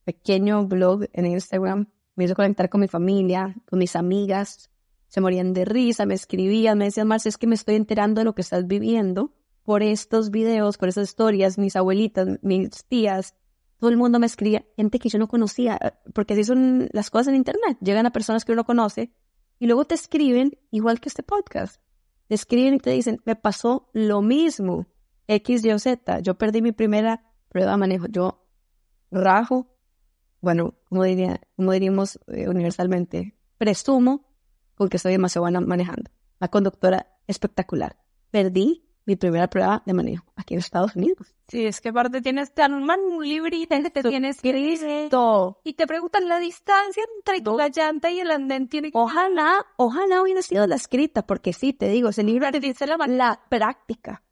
pequeño blog en Instagram, me hizo conectar con mi familia, con mis amigas. Se morían de risa, me escribían, me decían, Marcia, es que me estoy enterando de lo que estás viviendo por estos videos, por esas historias, mis abuelitas, mis tías. Todo el mundo me escribía, gente que yo no conocía, porque así son las cosas en Internet. Llegan a personas que uno conoce y luego te escriben, igual que este podcast. Te escriben y te dicen, me pasó lo mismo. X, Y Z. Yo perdí mi primera prueba de manejo. Yo rajo, bueno, como, diría, como diríamos eh, universalmente, presumo con que soy demasiado buena manejando. La conductora espectacular. Perdí mi primera prueba de manejo aquí en Estados Unidos. Sí, es que aparte tienes te dan un librito te tienes que ir. Y te preguntan la distancia entre Todo. la llanta y el andén tiene que Ojalá, ojalá hubiera sido la escrita, porque sí, te digo, ese libro te dice la la práctica,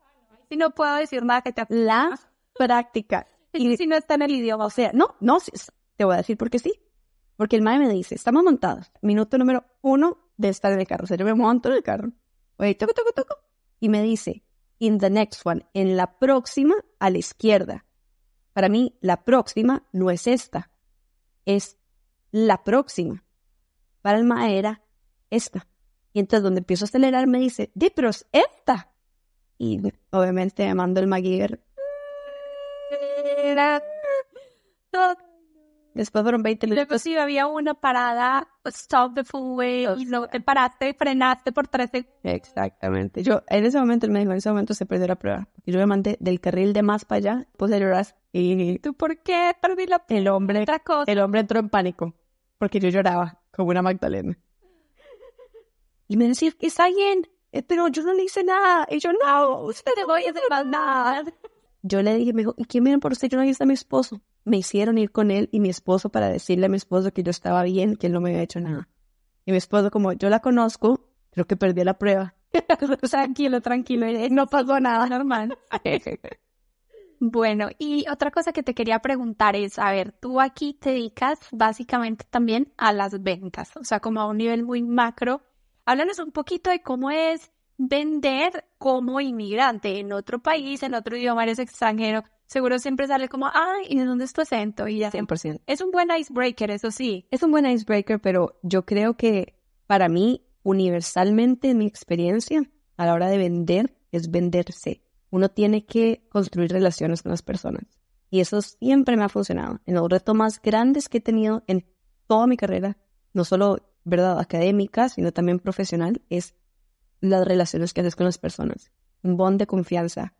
Si no puedo decir nada que te la práctica. y si no está en el idioma. O sea, no, no, te voy a decir por qué sí. Porque el mae me dice, estamos montados. Minuto número uno de estar en el carro. O sea, yo me monto en el carro. Oye, toco, toco, toco. Y me dice, in the next one, en la próxima a la izquierda. Para mí, la próxima no es esta. Es la próxima. Para el mae era esta. Y entonces, donde empiezo a acelerar, me dice, di, pero es esta. Y obviamente me mando el MacGyver Después fueron 20 Luego minutos. si había una parada, stop the full way, y luego te paraste, frenaste por tres segundos. Exactamente. Yo, en ese momento, él me dijo, en ese momento se perdió la prueba. Y yo me mandé del carril de más para allá, puse a llorar. Y ¿Tú por qué perdí la el hombre, otra cosa? el hombre entró en pánico. Porque yo lloraba como una Magdalena. Y me decía, está bien, eh, pero yo no le hice nada. Y yo, no, usted te voy a hacer nada. Yo le dije, me dijo, ¿y quién viene por usted? Yo no ahí está mi esposo. Me hicieron ir con él y mi esposo para decirle a mi esposo que yo estaba bien, que él no me había hecho nada. Y mi esposo, como yo la conozco, creo que perdí la prueba. tranquilo, tranquilo, eh, no pasó nada. normal. Bueno, y otra cosa que te quería preguntar es, a ver, tú aquí te dedicas básicamente también a las ventas, o sea, como a un nivel muy macro. Háblanos un poquito de cómo es vender como inmigrante en otro país, en otro idioma, eres extranjero, seguro siempre sale como, ay, ¿y de dónde es tu acento? Y ya. 100%. Es un buen icebreaker, eso sí. Es un buen icebreaker, pero yo creo que para mí, universalmente, mi experiencia a la hora de vender es venderse. Uno tiene que construir relaciones con las personas. Y eso siempre me ha funcionado. En los retos más grandes que he tenido en toda mi carrera, no solo, ¿verdad?, académica, sino también profesional, es las relaciones que haces con las personas. Un bond de confianza.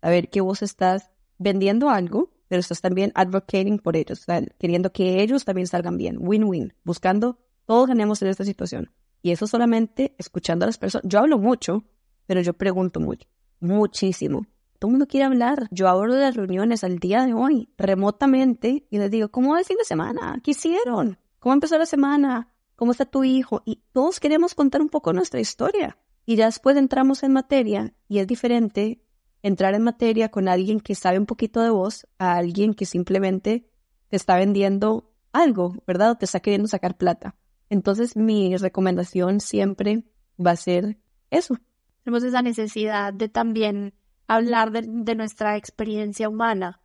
A ver que vos estás vendiendo algo, pero estás también advocating por ellos, queriendo que ellos también salgan bien. Win-win. Buscando, todos ganemos en esta situación. Y eso solamente escuchando a las personas. Yo hablo mucho, pero yo pregunto mucho. Muchísimo. Todo el mundo quiere hablar. Yo abro las reuniones al día de hoy, remotamente, y les digo, ¿cómo va el fin de semana? ¿Qué hicieron? ¿Cómo empezó la semana? ¿Cómo está tu hijo? Y todos queremos contar un poco nuestra historia. Y ya después entramos en materia y es diferente entrar en materia con alguien que sabe un poquito de vos a alguien que simplemente te está vendiendo algo, ¿verdad? O te está queriendo sacar plata. Entonces mi recomendación siempre va a ser eso. Tenemos esa necesidad de también hablar de, nuestra experiencia humana.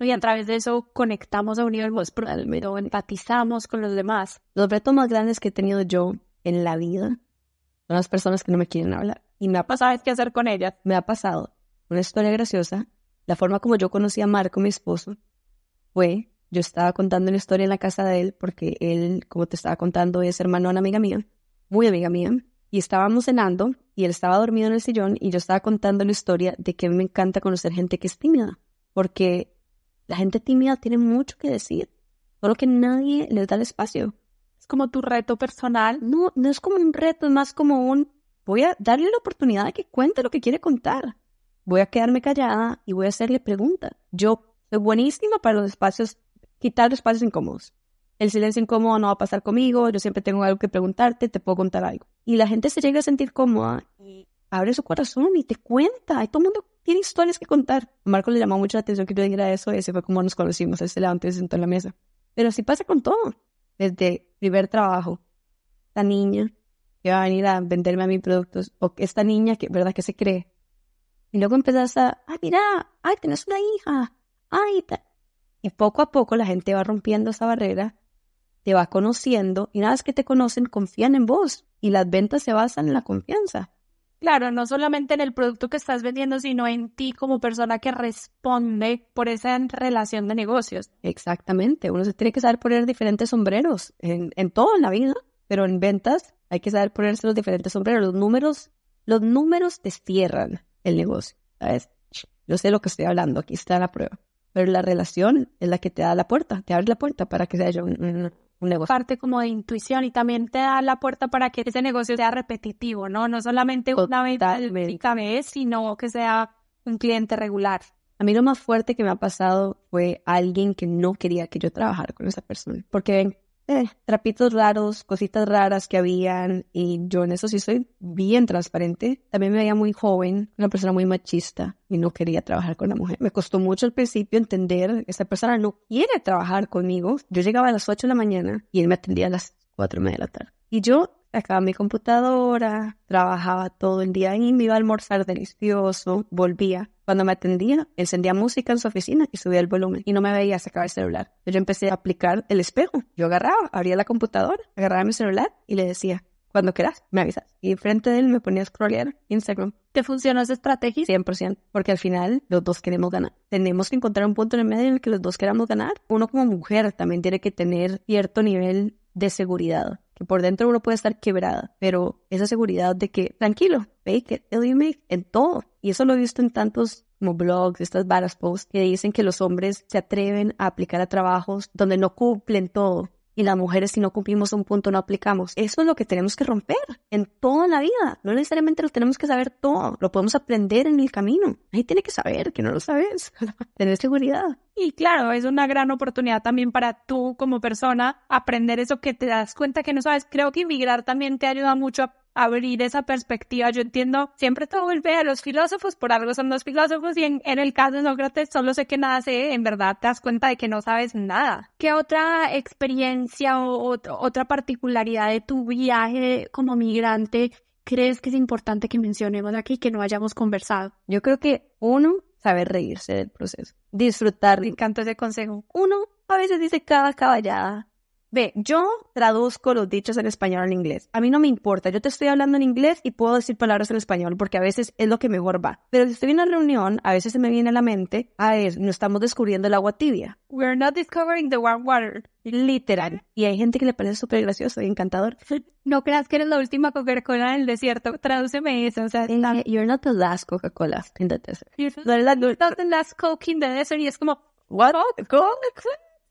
Y a través de eso conectamos a un nivel más profundo, empatizamos con los demás. Los retos más grandes que he tenido yo en la vida son las personas que no me quieren hablar. Y me ha pasado qué hacer con ellas. Me ha pasado una historia graciosa. La forma como yo conocí a Marco, mi esposo, fue, yo estaba contando una historia en la casa de él, porque él, como te estaba contando, es hermano de una amiga mía, muy amiga mía, y estábamos cenando, y él estaba dormido en el sillón, y yo estaba contando la historia de que me encanta conocer gente que es tímida, porque la gente tímida tiene mucho que decir, solo que nadie les da el espacio. Es como tu reto personal. No, no es como un reto, es más como un, voy a darle la oportunidad de que cuente lo que quiere contar voy a quedarme callada y voy a hacerle preguntas. Yo soy buenísima para los espacios, quitar los espacios incómodos. El silencio incómodo no va a pasar conmigo, yo siempre tengo algo que preguntarte, te puedo contar algo. Y la gente se llega a sentir cómoda y abre su corazón y te cuenta. Y todo el mundo tiene historias que contar. Marco le llamó mucho la atención que yo dijera eso y ese fue como nos conocimos. Él se levantó y se sentó en la mesa. Pero así pasa con todo. Desde primer trabajo, la niña que va a venir a venderme a mis productos, o esta niña que, ¿verdad?, que se cree y luego empezás a, ay, mira, ay, tenés una hija, ay, y poco a poco la gente va rompiendo esa barrera, te va conociendo y una vez que te conocen confían en vos y las ventas se basan en la confianza. Claro, no solamente en el producto que estás vendiendo, sino en ti como persona que responde por esa relación de negocios. Exactamente, uno se tiene que saber poner diferentes sombreros en, en todo en la vida, pero en ventas hay que saber ponerse los diferentes sombreros. Los números, los números te cierran el negocio. ¿sabes? Yo sé lo que estoy hablando, aquí está la prueba. Pero la relación es la que te da la puerta, te abre la puerta para que un, un, un, negocio. Parte como de intuición y también te da la puerta para que ese negocio sea repetitivo, ¿no? No solamente una vez, sino que sea un cliente regular. A mí lo más fuerte que me ha pasado fue alguien que no quería que yo trabajara con esa persona. Porque eh, trapitos raros, cositas raras que habían y yo en eso sí soy bien transparente. También me veía muy joven, una persona muy machista y no quería trabajar con la mujer. Me costó mucho al principio entender que esta persona no quiere trabajar conmigo. Yo llegaba a las 8 de la mañana y él me atendía a las 4 y media de la tarde. Y yo sacaba mi computadora, trabajaba todo el día y me iba a almorzar delicioso, volvía. Cuando me atendía, encendía música en su oficina y subía el volumen y no me veía sacar el celular. Yo empecé a aplicar el espejo. Yo agarraba, abría la computadora, agarraba mi celular y le decía, cuando quieras, me avisas. Y frente de él me ponía a scrollear Instagram. ¿Te funcionó esa estrategia? 100%, porque al final los dos queremos ganar. Tenemos que encontrar un punto en el medio en el que los dos queramos ganar. Uno como mujer también tiene que tener cierto nivel de seguridad que por dentro uno puede estar quebrada, pero esa seguridad de que, tranquilo, make it, you make, en todo. Y eso lo he visto en tantos como blogs, estas varas posts que dicen que los hombres se atreven a aplicar a trabajos donde no cumplen todo y las mujeres si no cumplimos un punto no aplicamos. Eso es lo que tenemos que romper en toda la vida. No necesariamente lo tenemos que saber todo, lo podemos aprender en el camino. Ahí tiene que saber que no lo sabes, tener seguridad. Y claro, es una gran oportunidad también para tú como persona aprender eso que te das cuenta que no sabes. Creo que inmigrar también te ayuda mucho a abrir esa perspectiva. Yo entiendo, siempre todo vuelve a los filósofos, por algo son los filósofos, y en, el caso de Sócrates solo sé que nada sé, en verdad te das cuenta de que no sabes nada. ¿Qué otra experiencia o otra particularidad de tu viaje como migrante crees que es importante que mencionemos aquí que no hayamos conversado? Yo creo que uno, saber reírse del proceso, disfrutar. Me encanta ese consejo. Uno a veces dice cada caballada. Ve, yo traduzco los dichos en español al inglés. A mí no me importa. Yo te estoy hablando en inglés y puedo decir palabras en español porque a veces es lo que mejor va. Pero si estoy en una reunión, a veces se me viene a la mente, a ver, no estamos descubriendo el agua tibia. We're not discovering the warm water. Literal. Y hay gente que le parece súper gracioso y encantador. No creas que eres la última Coca-Cola en el desierto. Tradúceme eso. O sea, Eh, You're not the last Coca-Cola in the desert. you're No eres la, not the last Coke in the desert y es como, What?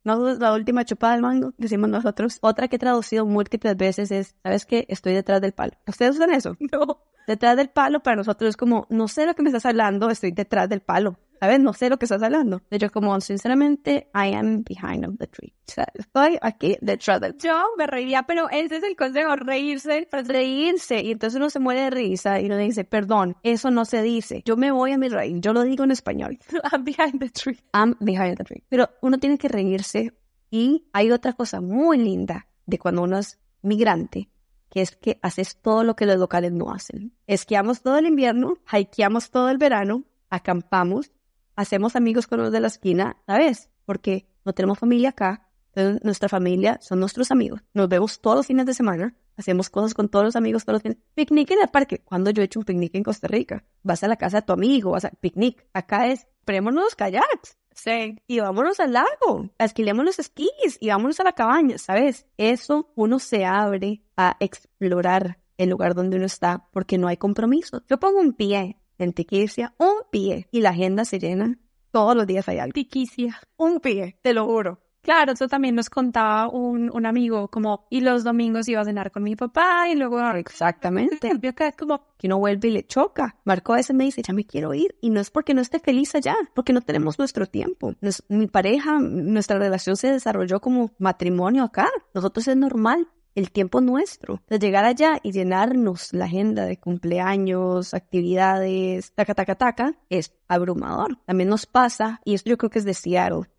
No es la última chupada del mango, decimos nosotros. Otra que he traducido múltiples veces es, ¿sabes qué? Estoy detrás del palo. ¿Ustedes usan eso? no. Detrás del palo para nosotros es como, no sé lo que me estás hablando, estoy detrás del palo. ¿Sabes? No sé lo que estás hablando. De hecho, como, sinceramente, I am behind of the tree. O sea, estoy aquí detrás del Yo me reiría, pero ese es el consejo, reírse. reírse y entonces uno se muere de risa y uno dice, perdón, eso no se dice. Yo me voy a mi raíz, yo lo digo en español. I'm behind the tree. I'm behind the tree. Pero uno tiene que reírse y hay otra cosa muy linda de cuando uno es migrante, que es que haces todo lo que los locales no hacen. Esquiamos todo el invierno, hikeamos todo el verano, acampamos, hacemos amigos con los de la esquina, ¿sabes? Porque no tenemos familia acá, entonces nuestra familia son nuestros amigos. Nos vemos todos los fines de semana, hacemos cosas con todos los amigos todos los fines. Picnic en el parque. Cuando yo he hecho un picnic en Costa Rica, vas a la casa de tu amigo, vas a picnic. Acá es, prémonos los kayaks. Sí. Y vámonos al lago, alquilemos los esquís y vámonos a la cabaña, ¿sabes? Eso uno se abre a explorar el lugar donde uno está porque no hay compromiso. Yo pongo un pie en Tiquicia, un pie, y la agenda se llena. Todos los días hay algo. Tiquicia. Un pie, te lo juro. Claro, eso también nos contaba un, un amigo, como, y los domingos iba a cenar con mi papá y luego Exactamente. es como, Que uno vuelve y le choca. Marco a veces me dice, ya me quiero ir. Y no es porque no esté feliz allá, porque no tenemos nuestro tiempo. Nos- mi pareja, nuestra relación se desarrolló como matrimonio acá. Nosotros es normal. El tiempo nuestro. De llegar allá y llenarnos la agenda de cumpleaños, actividades, taca, taca, taca, es abrumador. También nos pasa, y esto yo creo que es de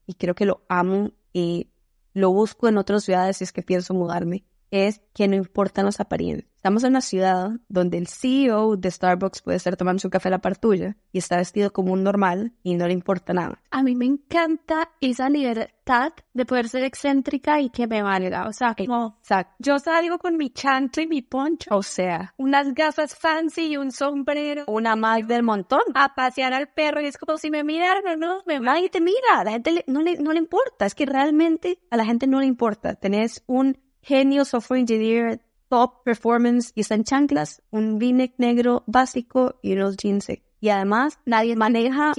y creo que lo amo y lo busco en otras ciudades si es que pienso mudarme, es que no importan las apariencias. Estamos en una ciudad donde el CEO de Starbucks puede estar tomando su café a la par tuya y está vestido como un normal y no le importa nada. a mí me encanta esa libertad de poder ser excéntrica y que me valga. O sea, como, Exacto. yo salgo con mi chanto y mi poncho, O sea, unas gafas fancy y un sombrero, una más del montón. a pasear al perro y es como si me miraran o no, me va. Nadie te mira, la gente le- no, le, no le importa. Es que realmente a la gente no le importa. Tenés un genio software engineer top performance y está en chanclas, un v-neck negro básico y unos jeans. Y además nadie maneja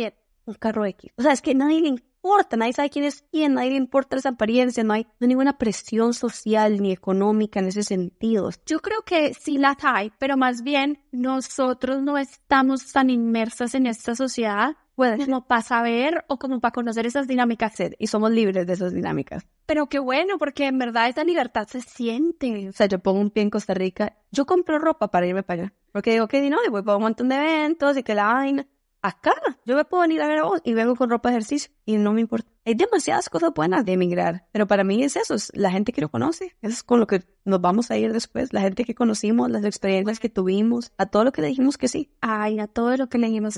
un carro X. O sea, es que nadie le importa, nadie sabe quién es quién, nadie le importa esa apariencia, no hay, no ninguna presión social ni económica en ese sentido. Yo creo que sí las hay, pero más bien nosotros no estamos tan inmersas en esta sociedad Puede ser. como para saber o como para conocer esas dinámicas. Y somos libres de esas dinámicas. Pero qué bueno, porque en verdad esa libertad se siente. O sea, yo pongo un pie en Costa Rica, yo compro ropa para irme para allá. Porque digo que no, y voy para un montón de eventos y que la vaina. Acá, yo me puedo venir a ver a vos y vengo con ropa de ejercicio y no me importa. Hay demasiadas cosas buenas de emigrar, pero para mí es eso, es la gente que lo conoce. Eso es con lo que nos vamos a ir después, la gente que conocimos, las experiencias que tuvimos, a todo lo que le dijimos que sí. Ay, a todo lo que leímos.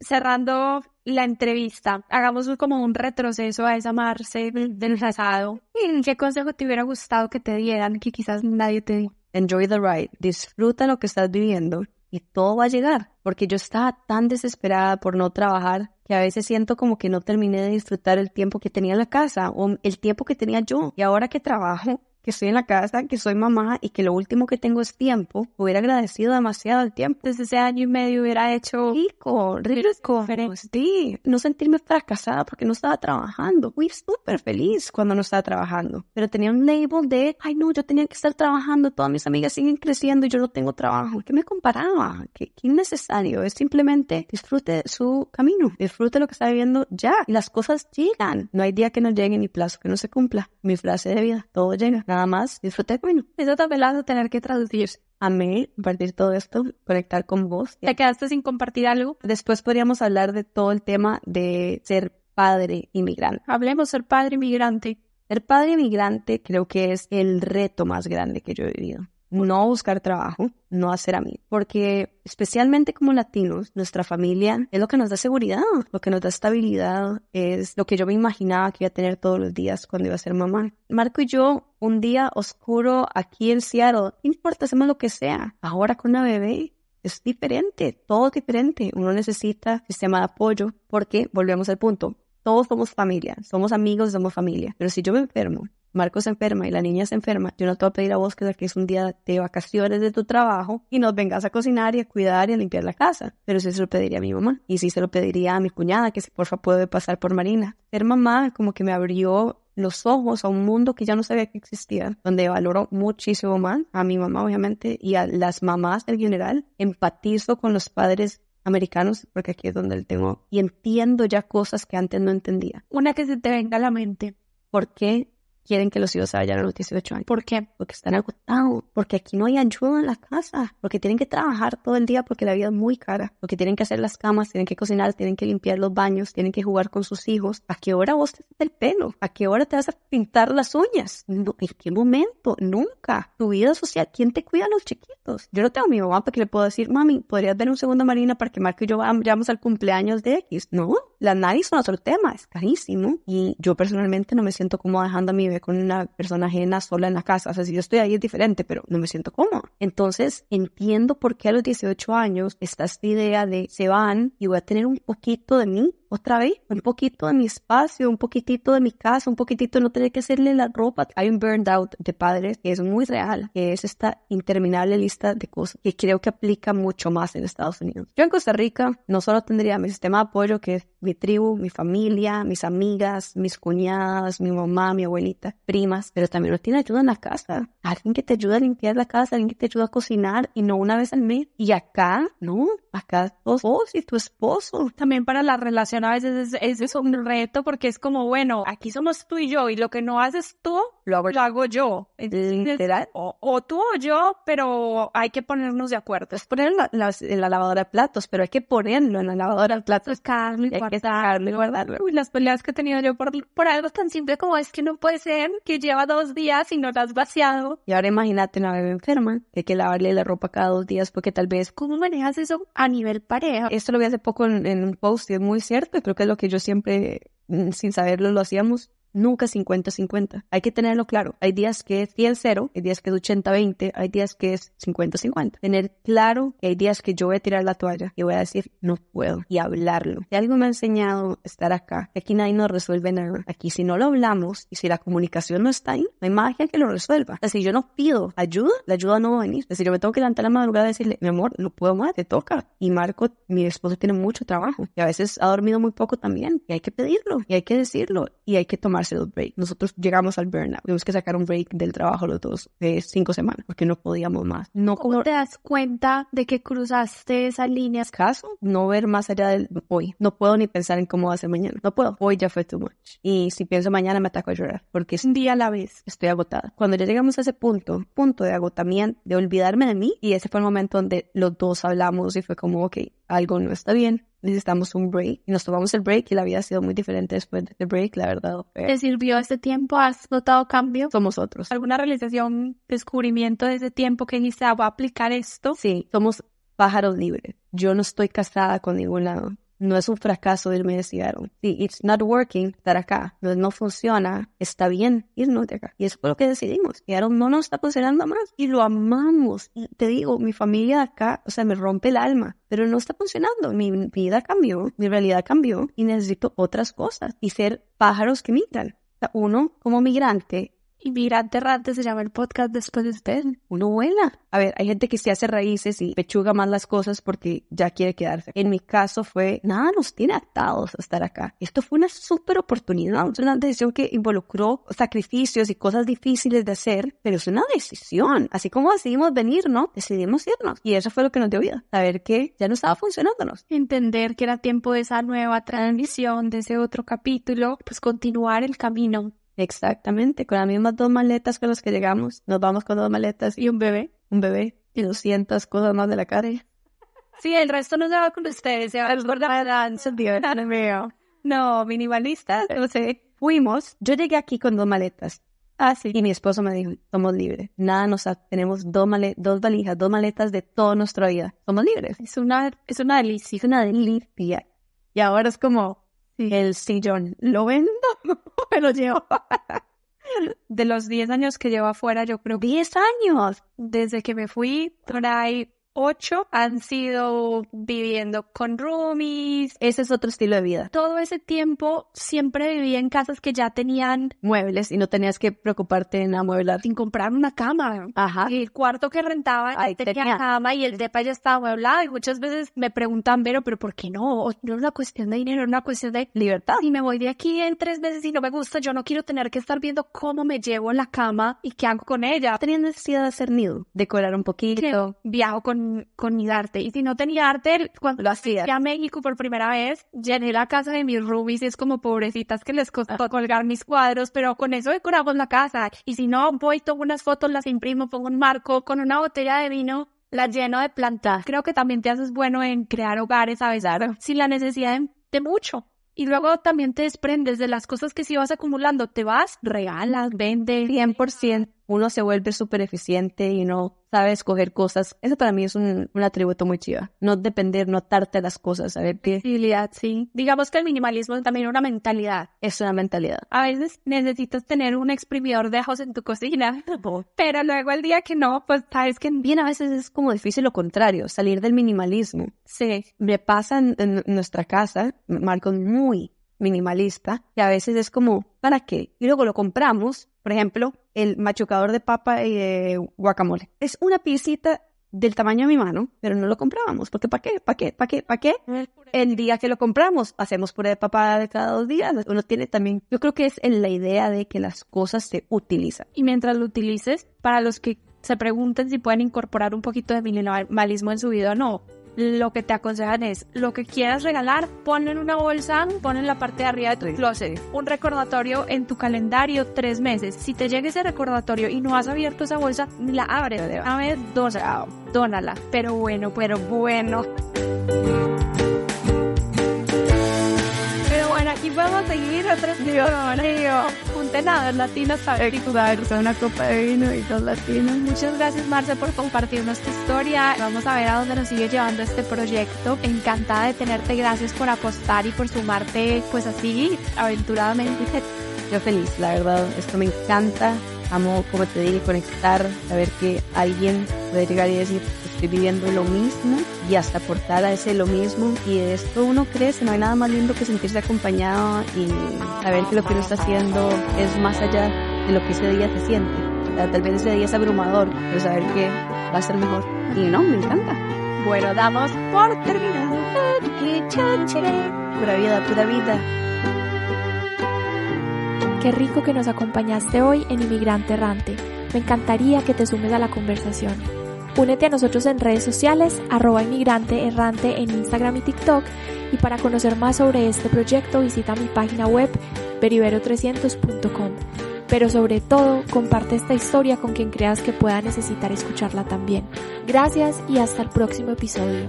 Cerrando la entrevista, hagamos como un retroceso a esa Marce del pasado. ¿Qué consejo te hubiera gustado que te dieran que quizás nadie te dio? Enjoy the ride, disfruta lo que estás viviendo y todo va a llegar. Porque yo estaba tan desesperada por no trabajar que a veces siento como que no terminé de disfrutar el tiempo que tenía en la casa o el tiempo que tenía yo. Y ahora que trabajo, que estoy en la casa, que soy mamá y que lo último que tengo es tiempo, hubiera agradecido demasiado el tiempo. Desde ese año y medio hubiera hecho Rico, rico. Sí, no sentirme fracasada porque no estaba trabajando. Fui súper feliz cuando no estaba trabajando. Pero tenía un label de, ay no, yo tenía que estar trabajando, todas mis amigas siguen creciendo y yo no tengo trabajo. ¿Qué me comparaba? ¿Qué, qué innecesario? Es simplemente disfrute su camino, disfrute lo que está viviendo ya. Y las cosas llegan. No hay día que no llegue ni plazo que no se cumpla. Mi frase de vida, todo llega. Nada más, disfrute el camino. Eso también lo vas a tener que traducir. Amé compartir todo esto, conectar con vos. ¿Te quedaste sin compartir algo? Después podríamos hablar de todo el tema de ser padre inmigrante. Hablemos ser padre inmigrante. Ser padre inmigrante creo que es el reto más grande que yo he vivido. No buscar trabajo, no hacer a mí, porque especialmente como latinos, nuestra familia es lo que nos da seguridad, lo que nos da estabilidad, es lo que yo me imaginaba que iba a tener todos los días cuando iba a ser mamá. Marco y yo, un día oscuro aquí en Seattle, no importa, hacemos lo que sea. Ahora con una bebé, es diferente, todo es diferente. Uno necesita sistema de apoyo porque, volvemos al punto, todos somos familia, somos amigos, somos familia. Pero si yo me enfermo, Marcos se enferma y la niña se enferma, yo no te voy a pedir a vos que es un día de vacaciones de tu trabajo y nos vengas a cocinar y a cuidar y a limpiar la casa. Pero sí se lo pediría a mi mamá y sí se lo pediría a mi cuñada que si porfa puede pasar por Marina. Ser mamá como que me abrió los ojos a un mundo que ya no sabía que existía, donde valoro muchísimo más a mi mamá, obviamente, y a las mamás en general. Empatizo con los padres americanos, porque aquí es donde tengo, y entiendo ya cosas que antes no entendía. Una que se te venga a la mente. ¿Por qué quieren que los hijos se vayan a los 18 años. ¿Por qué? Porque están agotados, porque aquí no hay ayuda en la casa, porque tienen que trabajar todo el día porque la vida es muy cara, porque tienen que hacer las camas, tienen que cocinar, tienen que limpiar los baños, tienen que jugar con sus hijos. ¿A qué hora vos te haces el pelo? ¿A qué hora te vas a pintar las uñas? ¿En qué momento? Nunca. Tu vida social, ¿quién te cuida a los chiquitos? Yo no tengo a mi mamá para que le puedo decir, mami, ¿podrías ver un segundo Marina para que Marco y yo vayamos al cumpleaños de X? No, las nadie son otro tema, es carísimo. Y yo personalmente no me siento como dejando a mi bebé con una persona ajena sola en la casa. O sea, si yo estoy ahí es diferente, pero no me siento cómodo. Entonces, entiendo por qué a los 18 años está esta idea de se van y voy a tener un poquito de mí otra vez, un poquito de mi espacio, un poquitito de mi casa, un poquitito de no tener que hacerle la ropa. Hay un burned out de padres que es muy real, que es esta interminable lista de cosas que creo que aplica mucho más en Estados Unidos. Yo en Costa Rica no solo tendría mi sistema de apoyo, que es mi tribu, mi familia, mis amigas, mis cuñadas, mi mamá, mi abuelita, primas, pero también no tiene ayuda en la casa. Alguien que te ayuda a limpiar la casa, alguien que te ayuda a cocinar y no una vez al mes. Y acá, no, acá vos y tu esposo. También para la relación a veces es, es, un reto porque es como, bueno, aquí somos tú y yo y lo que no haces tú, lo hago, lo hago yo. Literal. O, tú o yo, pero hay que ponernos de acuerdo. Es ponerlo en la, lavadora de platos, pero hay que ponerlo en la lavadora de platos. Sacarlo y, guardarlo. Uy, las peleas que he tenido yo por, por algo tan simple como es que no puede ser que lleva dos días y no lo has vaciado. Y ahora imagínate una bebé enferma, que hay que lavarle la ropa cada dos días porque tal vez... ¿Cómo manejas eso a nivel pareja? Esto lo vi hace poco en, en un post y es muy cierto creo que es lo que yo siempre, mm, sin saberlo, lo hacíamos nunca 50-50. Hay que tenerlo claro. Hay días que es 100-0, hay días que es 80-20, hay días que es 50-50. Tener claro que hay días que yo voy a tirar la toalla y voy a decir no puedo y hablarlo. Si algo me ha enseñado estar acá, aquí nadie nos resuelve nada. Aquí si no lo hablamos y si la comunicación no está ahí, no hay magia que lo resuelva. O sea, si yo no pido ayuda, la ayuda no va a venir. O sea, si yo me tengo que levantar la madrugada y decirle, mi amor, no puedo más, te toca. Y Marco, mi esposo, tiene mucho trabajo y a veces ha dormido muy poco también y hay que pedirlo y hay que decirlo y hay que tomar el break. Nosotros llegamos al burnout. Tuvimos que sacar un break del trabajo los dos de cinco semanas porque no podíamos más. No, ¿Cómo te das cuenta de que cruzaste esas líneas? Caso, no ver más allá del hoy. No puedo ni pensar en cómo va a ser mañana. No puedo. Hoy ya fue too much. Y si pienso mañana me ataco a llorar porque es un día a la vez. Estoy agotada. Cuando ya llegamos a ese punto, punto de agotamiento, de olvidarme de mí, y ese fue el momento donde los dos hablamos y fue como, ok, algo no está bien, necesitamos un break. Y nos tomamos el break y la vida ha sido muy diferente después del break, la verdad. ¿Te sirvió este tiempo? ¿Has notado cambio? Somos otros. ¿Alguna realización, descubrimiento de ese tiempo que dice, ah, voy a aplicar esto? Sí, somos pájaros libres. Yo no estoy casada con ningún lado. No es un fracaso irme de Seattle. Sí, it's not working estar acá. No, no funciona. Está bien irnos de acá. Y eso fue lo que decidimos. Seattle no nos está funcionando más. Y lo amamos. Y te digo, mi familia de acá, o sea, me rompe el alma. Pero no está funcionando. Mi vida cambió. Mi realidad cambió. Y necesito otras cosas. Y ser pájaros que migran. uno, como migrante, Inmigrante Errante se llama el podcast después de usted. Uno vuela. A ver, hay gente que se hace raíces y pechuga más las cosas porque ya quiere quedarse. En mi caso fue, nada nos tiene atados a estar acá. Esto fue una súper oportunidad. Es una decisión que involucró sacrificios y cosas difíciles de hacer, pero es una decisión. Así como decidimos venir, ¿no? Decidimos irnos. Y eso fue lo que nos dio vida. Saber que ya no estaba funcionándonos. Entender que era tiempo de esa nueva transición, de ese otro capítulo, pues continuar el camino Exactamente, con las mismas dos maletas con las que llegamos. Nos vamos con dos maletas y un bebé. Un bebé y 200 cosas más de la cara. Sí, el resto no se va con ustedes, se va con No, minimalistas, no sé. Fuimos, yo llegué aquí con dos maletas Ah, sí. Y mi esposo me dijo, somos libres. Nada nos a- tenemos dos, male- dos valijas, dos maletas de toda nuestra vida. Somos libres. Es una, es una delicia. Es una delicia. Y ahora es como el sillón. Lo vendo, me lo llevo. De los 10 años que llevo afuera, yo creo que 10 años. desde que me fui, por 8 han sido viviendo con roomies. Ese es otro estilo de vida. Todo ese tiempo siempre viví en casas que ya tenían Muebles y no tenías que preocuparte en amueblar. sin comprar una cama. Ajá. Y el cuarto que rentaba Ahí tenía, tenía. cama y el depa ya estaba amueblado. Y muchas veces me preguntan, pero, pero ¿por qué no? No es una cuestión de dinero, es una cuestión de Libertad. si me voy de aquí en tres meses y no me gusta, yo no quiero tener que estar viendo cómo me llevo en la cama y qué hago con ella. Tenía necesidad de hacer nido, decorar un poquito. Viajo con, con mi arte. Y si no tenía arte, cuando Lo hacía. fui a México por primera vez, llené la casa de mis roomies y es como pobrecitas que les costó colgar mis cuadros, pero con eso decoramos la casa. Y si no, voy, tomo unas fotos, las imprimo, pongo un marco con una botella de vino. La lleno de plantas. Creo que también te haces bueno en crear hogares a veces sin la necesidad de, de mucho. Y luego también te desprendes de las cosas que si vas acumulando. Te vas, regalas, vendes. 100%. Uno se vuelve súper eficiente y no sabe escoger cosas. Eso para mí es un, un atributo muy chiva. No depender, no atarte a las cosas, saber que Flexibilidad, sí. Digamos que el minimalismo es también una mentalidad. es una mentalidad. A veces necesitas tener un exprimidor de ajos en tu cocina, pero luego el día que no, pues sabes que Bien, a veces es como difícil lo contrario, salir del minimalismo. sí. Me pasa en, en nuestra casa, Marco muy minimalista, y a veces es como, ¿para qué? Y luego lo compramos, por ejemplo, el machucador de papa y de guacamole. Es una piecita del tamaño de mi mano, pero no lo comprábamos, porque ¿para qué? ¿Para qué? ¿Para qué? ¿Para qué? El día que lo compramos, hacemos puré de papa de cada dos días. Uno tiene también, yo creo que es en la idea de que las cosas se utilizan. Y mientras lo utilices, para los que se pregunten si pueden incorporar un poquito de minimalismo en su vida o no, lo que te aconsejan es, lo que quieras regalar, ponlo en una bolsa, ponlo en la parte de arriba de tu Sí. closet. Un recordatorio en tu calendario, tres meses. Si te llega ese recordatorio y no has abierto esa bolsa, ni la abres. Una vez, dos, ah, dónala. Pero bueno, pero bueno. Pero bueno, aquí podemos seguir otros un tenador latino, ¿sabes? Exacto, una copa de vino y dos latinos. Muchas gracias, Marce, por compartirnos tu historia. Vamos a ver a dónde nos sigue llevando este proyecto. Encantada de tenerte. Gracias por apostar y por sumarte, pues así, aventuradamente. Yo feliz, la verdad, esto me encanta. Amo, como te dije, conectar, saber que alguien puede llegar y decir, estoy viviendo lo mismo y hasta aportar a ese lo mismo. Y de esto uno crece, no hay nada más lindo que sentirse acompañado y saber que lo que uno está haciendo es más allá de lo que ese día se siente. O sea, tal vez ese día es abrumador, pero saber que va a ser mejor. Y no, me encanta. Bueno, damos por terminado. Pura vida, pura vida. Qué rico que nos acompañaste hoy en Inmigrante Errante. Me encantaría que te sumes a la conversación. Únete a nosotros en redes sociales, arroba inmigrante errante en Instagram y TikTok. Y para conocer más sobre este proyecto, visita mi página web beribero300.com. Pero sobre todo, comparte esta historia con quien creas que pueda necesitar escucharla también. Gracias y hasta el próximo episodio.